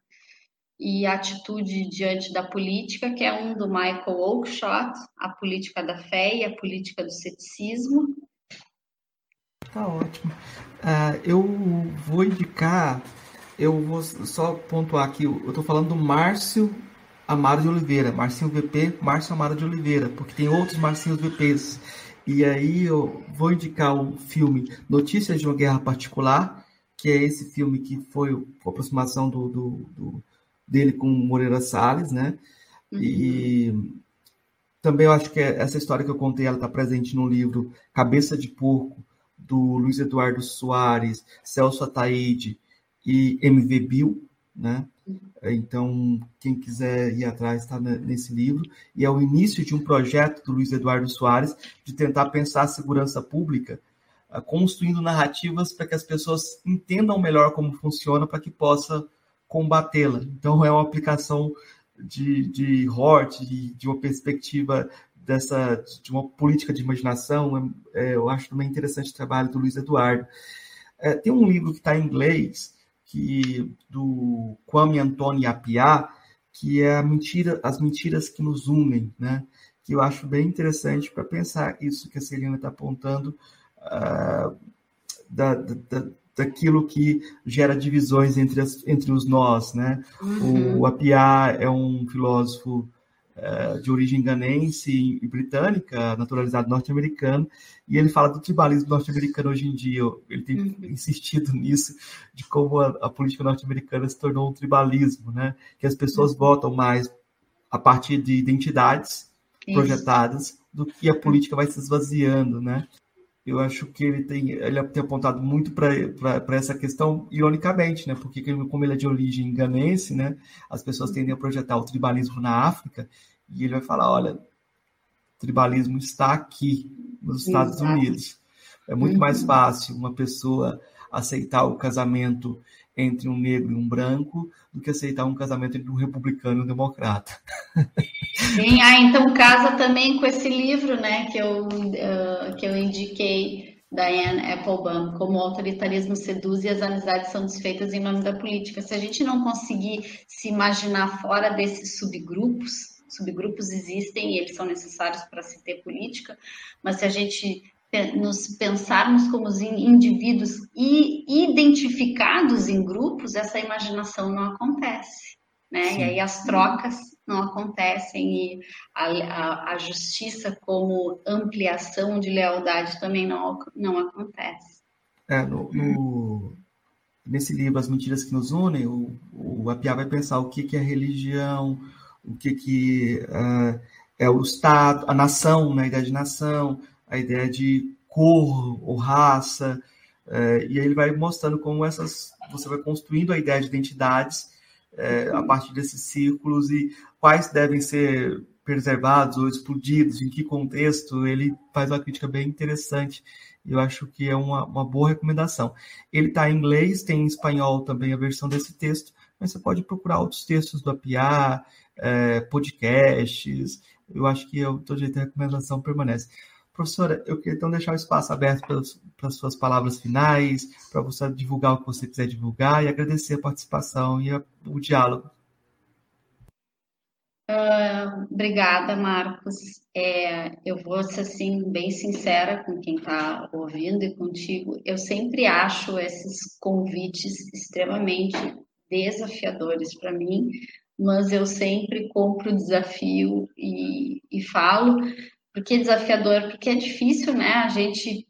e a atitude diante da política, que é um do Michael Oakeshott, a política da fé e a política do ceticismo. Tá ótimo. Uh, eu vou indicar, eu vou só pontuar aqui, eu estou falando do Márcio Amaro de Oliveira, Marcinho VP, Márcio Amaro de Oliveira, porque tem outros Marcinhos VPs. E aí eu vou indicar o filme Notícias de uma Guerra Particular, que é esse filme que foi a aproximação do, do, do dele com Moreira Salles, né? Uhum. E também eu acho que essa história que eu contei, ela está presente no livro Cabeça de Porco, do Luiz Eduardo Soares, Celso Ataíde e MV Bill, né? Então, quem quiser ir atrás está nesse livro. E é o início de um projeto do Luiz Eduardo Soares de tentar pensar a segurança pública, ah, construindo narrativas para que as pessoas entendam melhor como funciona, para que possa combatê-la. Então, é uma aplicação de, de Hort, de, de uma perspectiva dessa de uma política de imaginação. É, eu acho também interessante o trabalho do Luiz Eduardo. É, tem um livro que está em inglês que do Kwame Antônio Apiá, que é mentira, as mentiras que nos unem, né? Que eu acho bem interessante para pensar isso que a Celina está apontando uh, da, da, daquilo que gera divisões entre, as, entre os nós, né? Uhum. O Apiá é um filósofo uh, de origem ganense e britânica, naturalizado norte-americano, e ele fala do tribalismo norte-americano hoje em dia. Ele tem uhum. insistido nisso, de como a, a política norte-americana se tornou um tribalismo, né? Que as pessoas uhum. votam mais a partir de identidades Isso. projetadas do que a política vai se esvaziando, né? Eu acho que ele tem, ele tem apontado muito para essa questão, ironicamente, né? Porque como ele é de origem ganense, né? As pessoas tendem a projetar o tribalismo na África e ele vai falar, olha, o tribalismo está aqui nos Estados Exato. Unidos. É muito uhum. mais fácil uma pessoa aceitar o casamento entre um negro e um branco do que aceitar um casamento entre um republicano e um democrata. Sim, ah, então casa também com esse livro, né, que eu, uh, que eu indiquei, Diane Applebaum, como o autoritarismo seduz e as amizades são desfeitas em nome da política. Se a gente não conseguir se imaginar fora desses subgrupos, subgrupos existem e eles são necessários para se ter política, mas se a gente nos pensarmos como indivíduos e identificados em grupos, essa imaginação não acontece, né? Sim. E aí as trocas não acontecem e a, a, a, justiça como ampliação de lealdade também não, não acontece. É, no, no, nesse livro As Mentiras que Nos Unem, o, o Apiá vai pensar o que, que é religião, o que, que uh, é o Estado, a nação, né, a ideia de nação, a ideia de cor ou raça, é, e aí ele vai mostrando como essas você vai construindo a ideia de identidades é, a partir desses círculos e quais devem ser preservados ou explodidos, em que contexto, ele faz uma crítica bem interessante. Eu acho que é uma, uma boa recomendação. Ele está em inglês, tem em espanhol também a versão desse texto, mas você pode procurar outros textos do APIA, é, podcasts. Eu acho que, eu, todo jeito, a recomendação permanece. Professora, eu queria então deixar o espaço aberto para as suas palavras finais, para você divulgar o que você quiser divulgar e agradecer a participação e a, o diálogo. Uh, obrigada, Marcos. É, eu vou ser assim bem sincera com quem está ouvindo e contigo. Eu sempre acho esses convites extremamente desafiadores para mim, mas eu sempre compro o desafio e, e falo, por que desafiador? Porque é difícil, né? A gente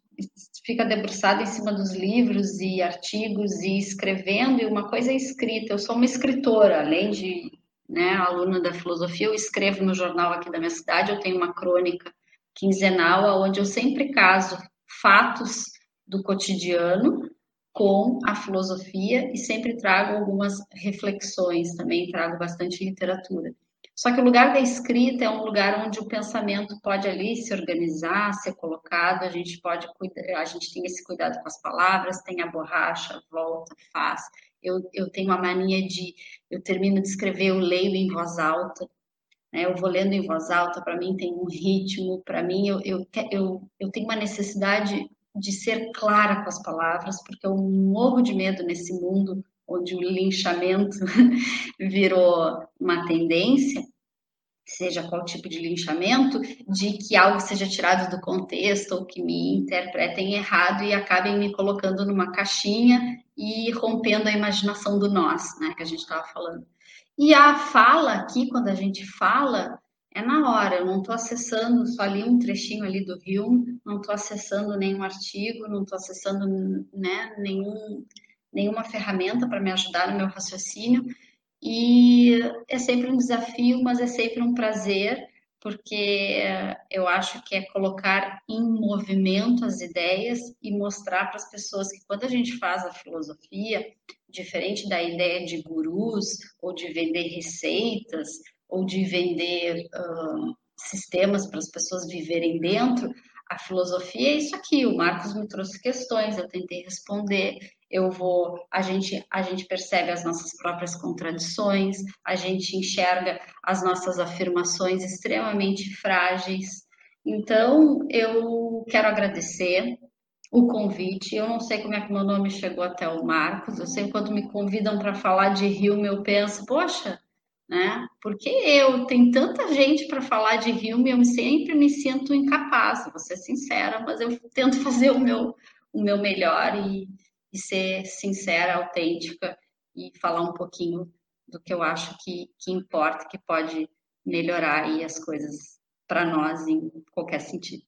fica debruçado em cima dos livros e artigos e escrevendo, e uma coisa é escrita. Eu sou uma escritora, além de né, aluna da filosofia, eu escrevo no jornal aqui da minha cidade, eu tenho uma crônica quinzenal, onde eu sempre caso fatos do cotidiano com a filosofia e sempre trago algumas reflexões, também trago bastante literatura. Só que o lugar da escrita é um lugar onde o pensamento pode ali se organizar, ser colocado, a gente pode cuidar, a gente tem esse cuidado com as palavras, tem a borracha, volta, faz. Eu, eu tenho uma mania de, eu termino de escrever, eu leio em voz alta, né? eu vou lendo em voz alta, para mim tem um ritmo, para mim eu, eu, eu, eu tenho uma necessidade de ser clara com as palavras, porque eu morro de medo nesse mundo onde o linchamento virou uma tendência, seja qual tipo de linchamento, de que algo seja tirado do contexto ou que me interpretem errado e acabem me colocando numa caixinha e rompendo a imaginação do nós, né, que a gente estava falando. E a fala aqui, quando a gente fala, é na hora, eu não estou acessando só ali um trechinho ali do Hume, não estou acessando nenhum artigo, não estou acessando né, nenhum nenhuma ferramenta para me ajudar no meu raciocínio. E é sempre um desafio, mas é sempre um prazer, porque eu acho que é colocar em movimento as ideias e mostrar para as pessoas que quando a gente faz a filosofia, diferente da ideia de gurus ou de vender receitas ou de vender uh, sistemas para as pessoas viverem dentro, a filosofia é isso aqui. O Marcos me trouxe questões, eu tentei responder. Eu vou, a gente, a gente percebe as nossas próprias contradições, a gente enxerga as nossas afirmações extremamente frágeis. Então, eu quero agradecer o convite. Eu não sei como é que meu nome chegou até o Marcos. Eu sei quando me convidam para falar de Rio, eu penso, poxa, né? Porque eu tenho tanta gente para falar de Rio, eu sempre me sinto incapaz, vou ser sincera, mas eu tento fazer o meu o meu melhor e, e ser sincera, autêntica e falar um pouquinho do que eu acho que, que importa, que pode melhorar aí as coisas para nós em qualquer sentido.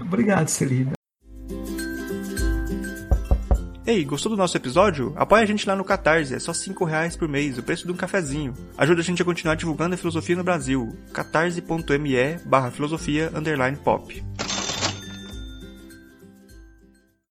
Obrigado, Celina. Ei, gostou do nosso episódio? Apoie a gente lá no Catarse, é só 5 reais por mês, o preço de um cafezinho. Ajuda a gente a continuar divulgando a filosofia no Brasil. catarse.me barra filosofia underline pop.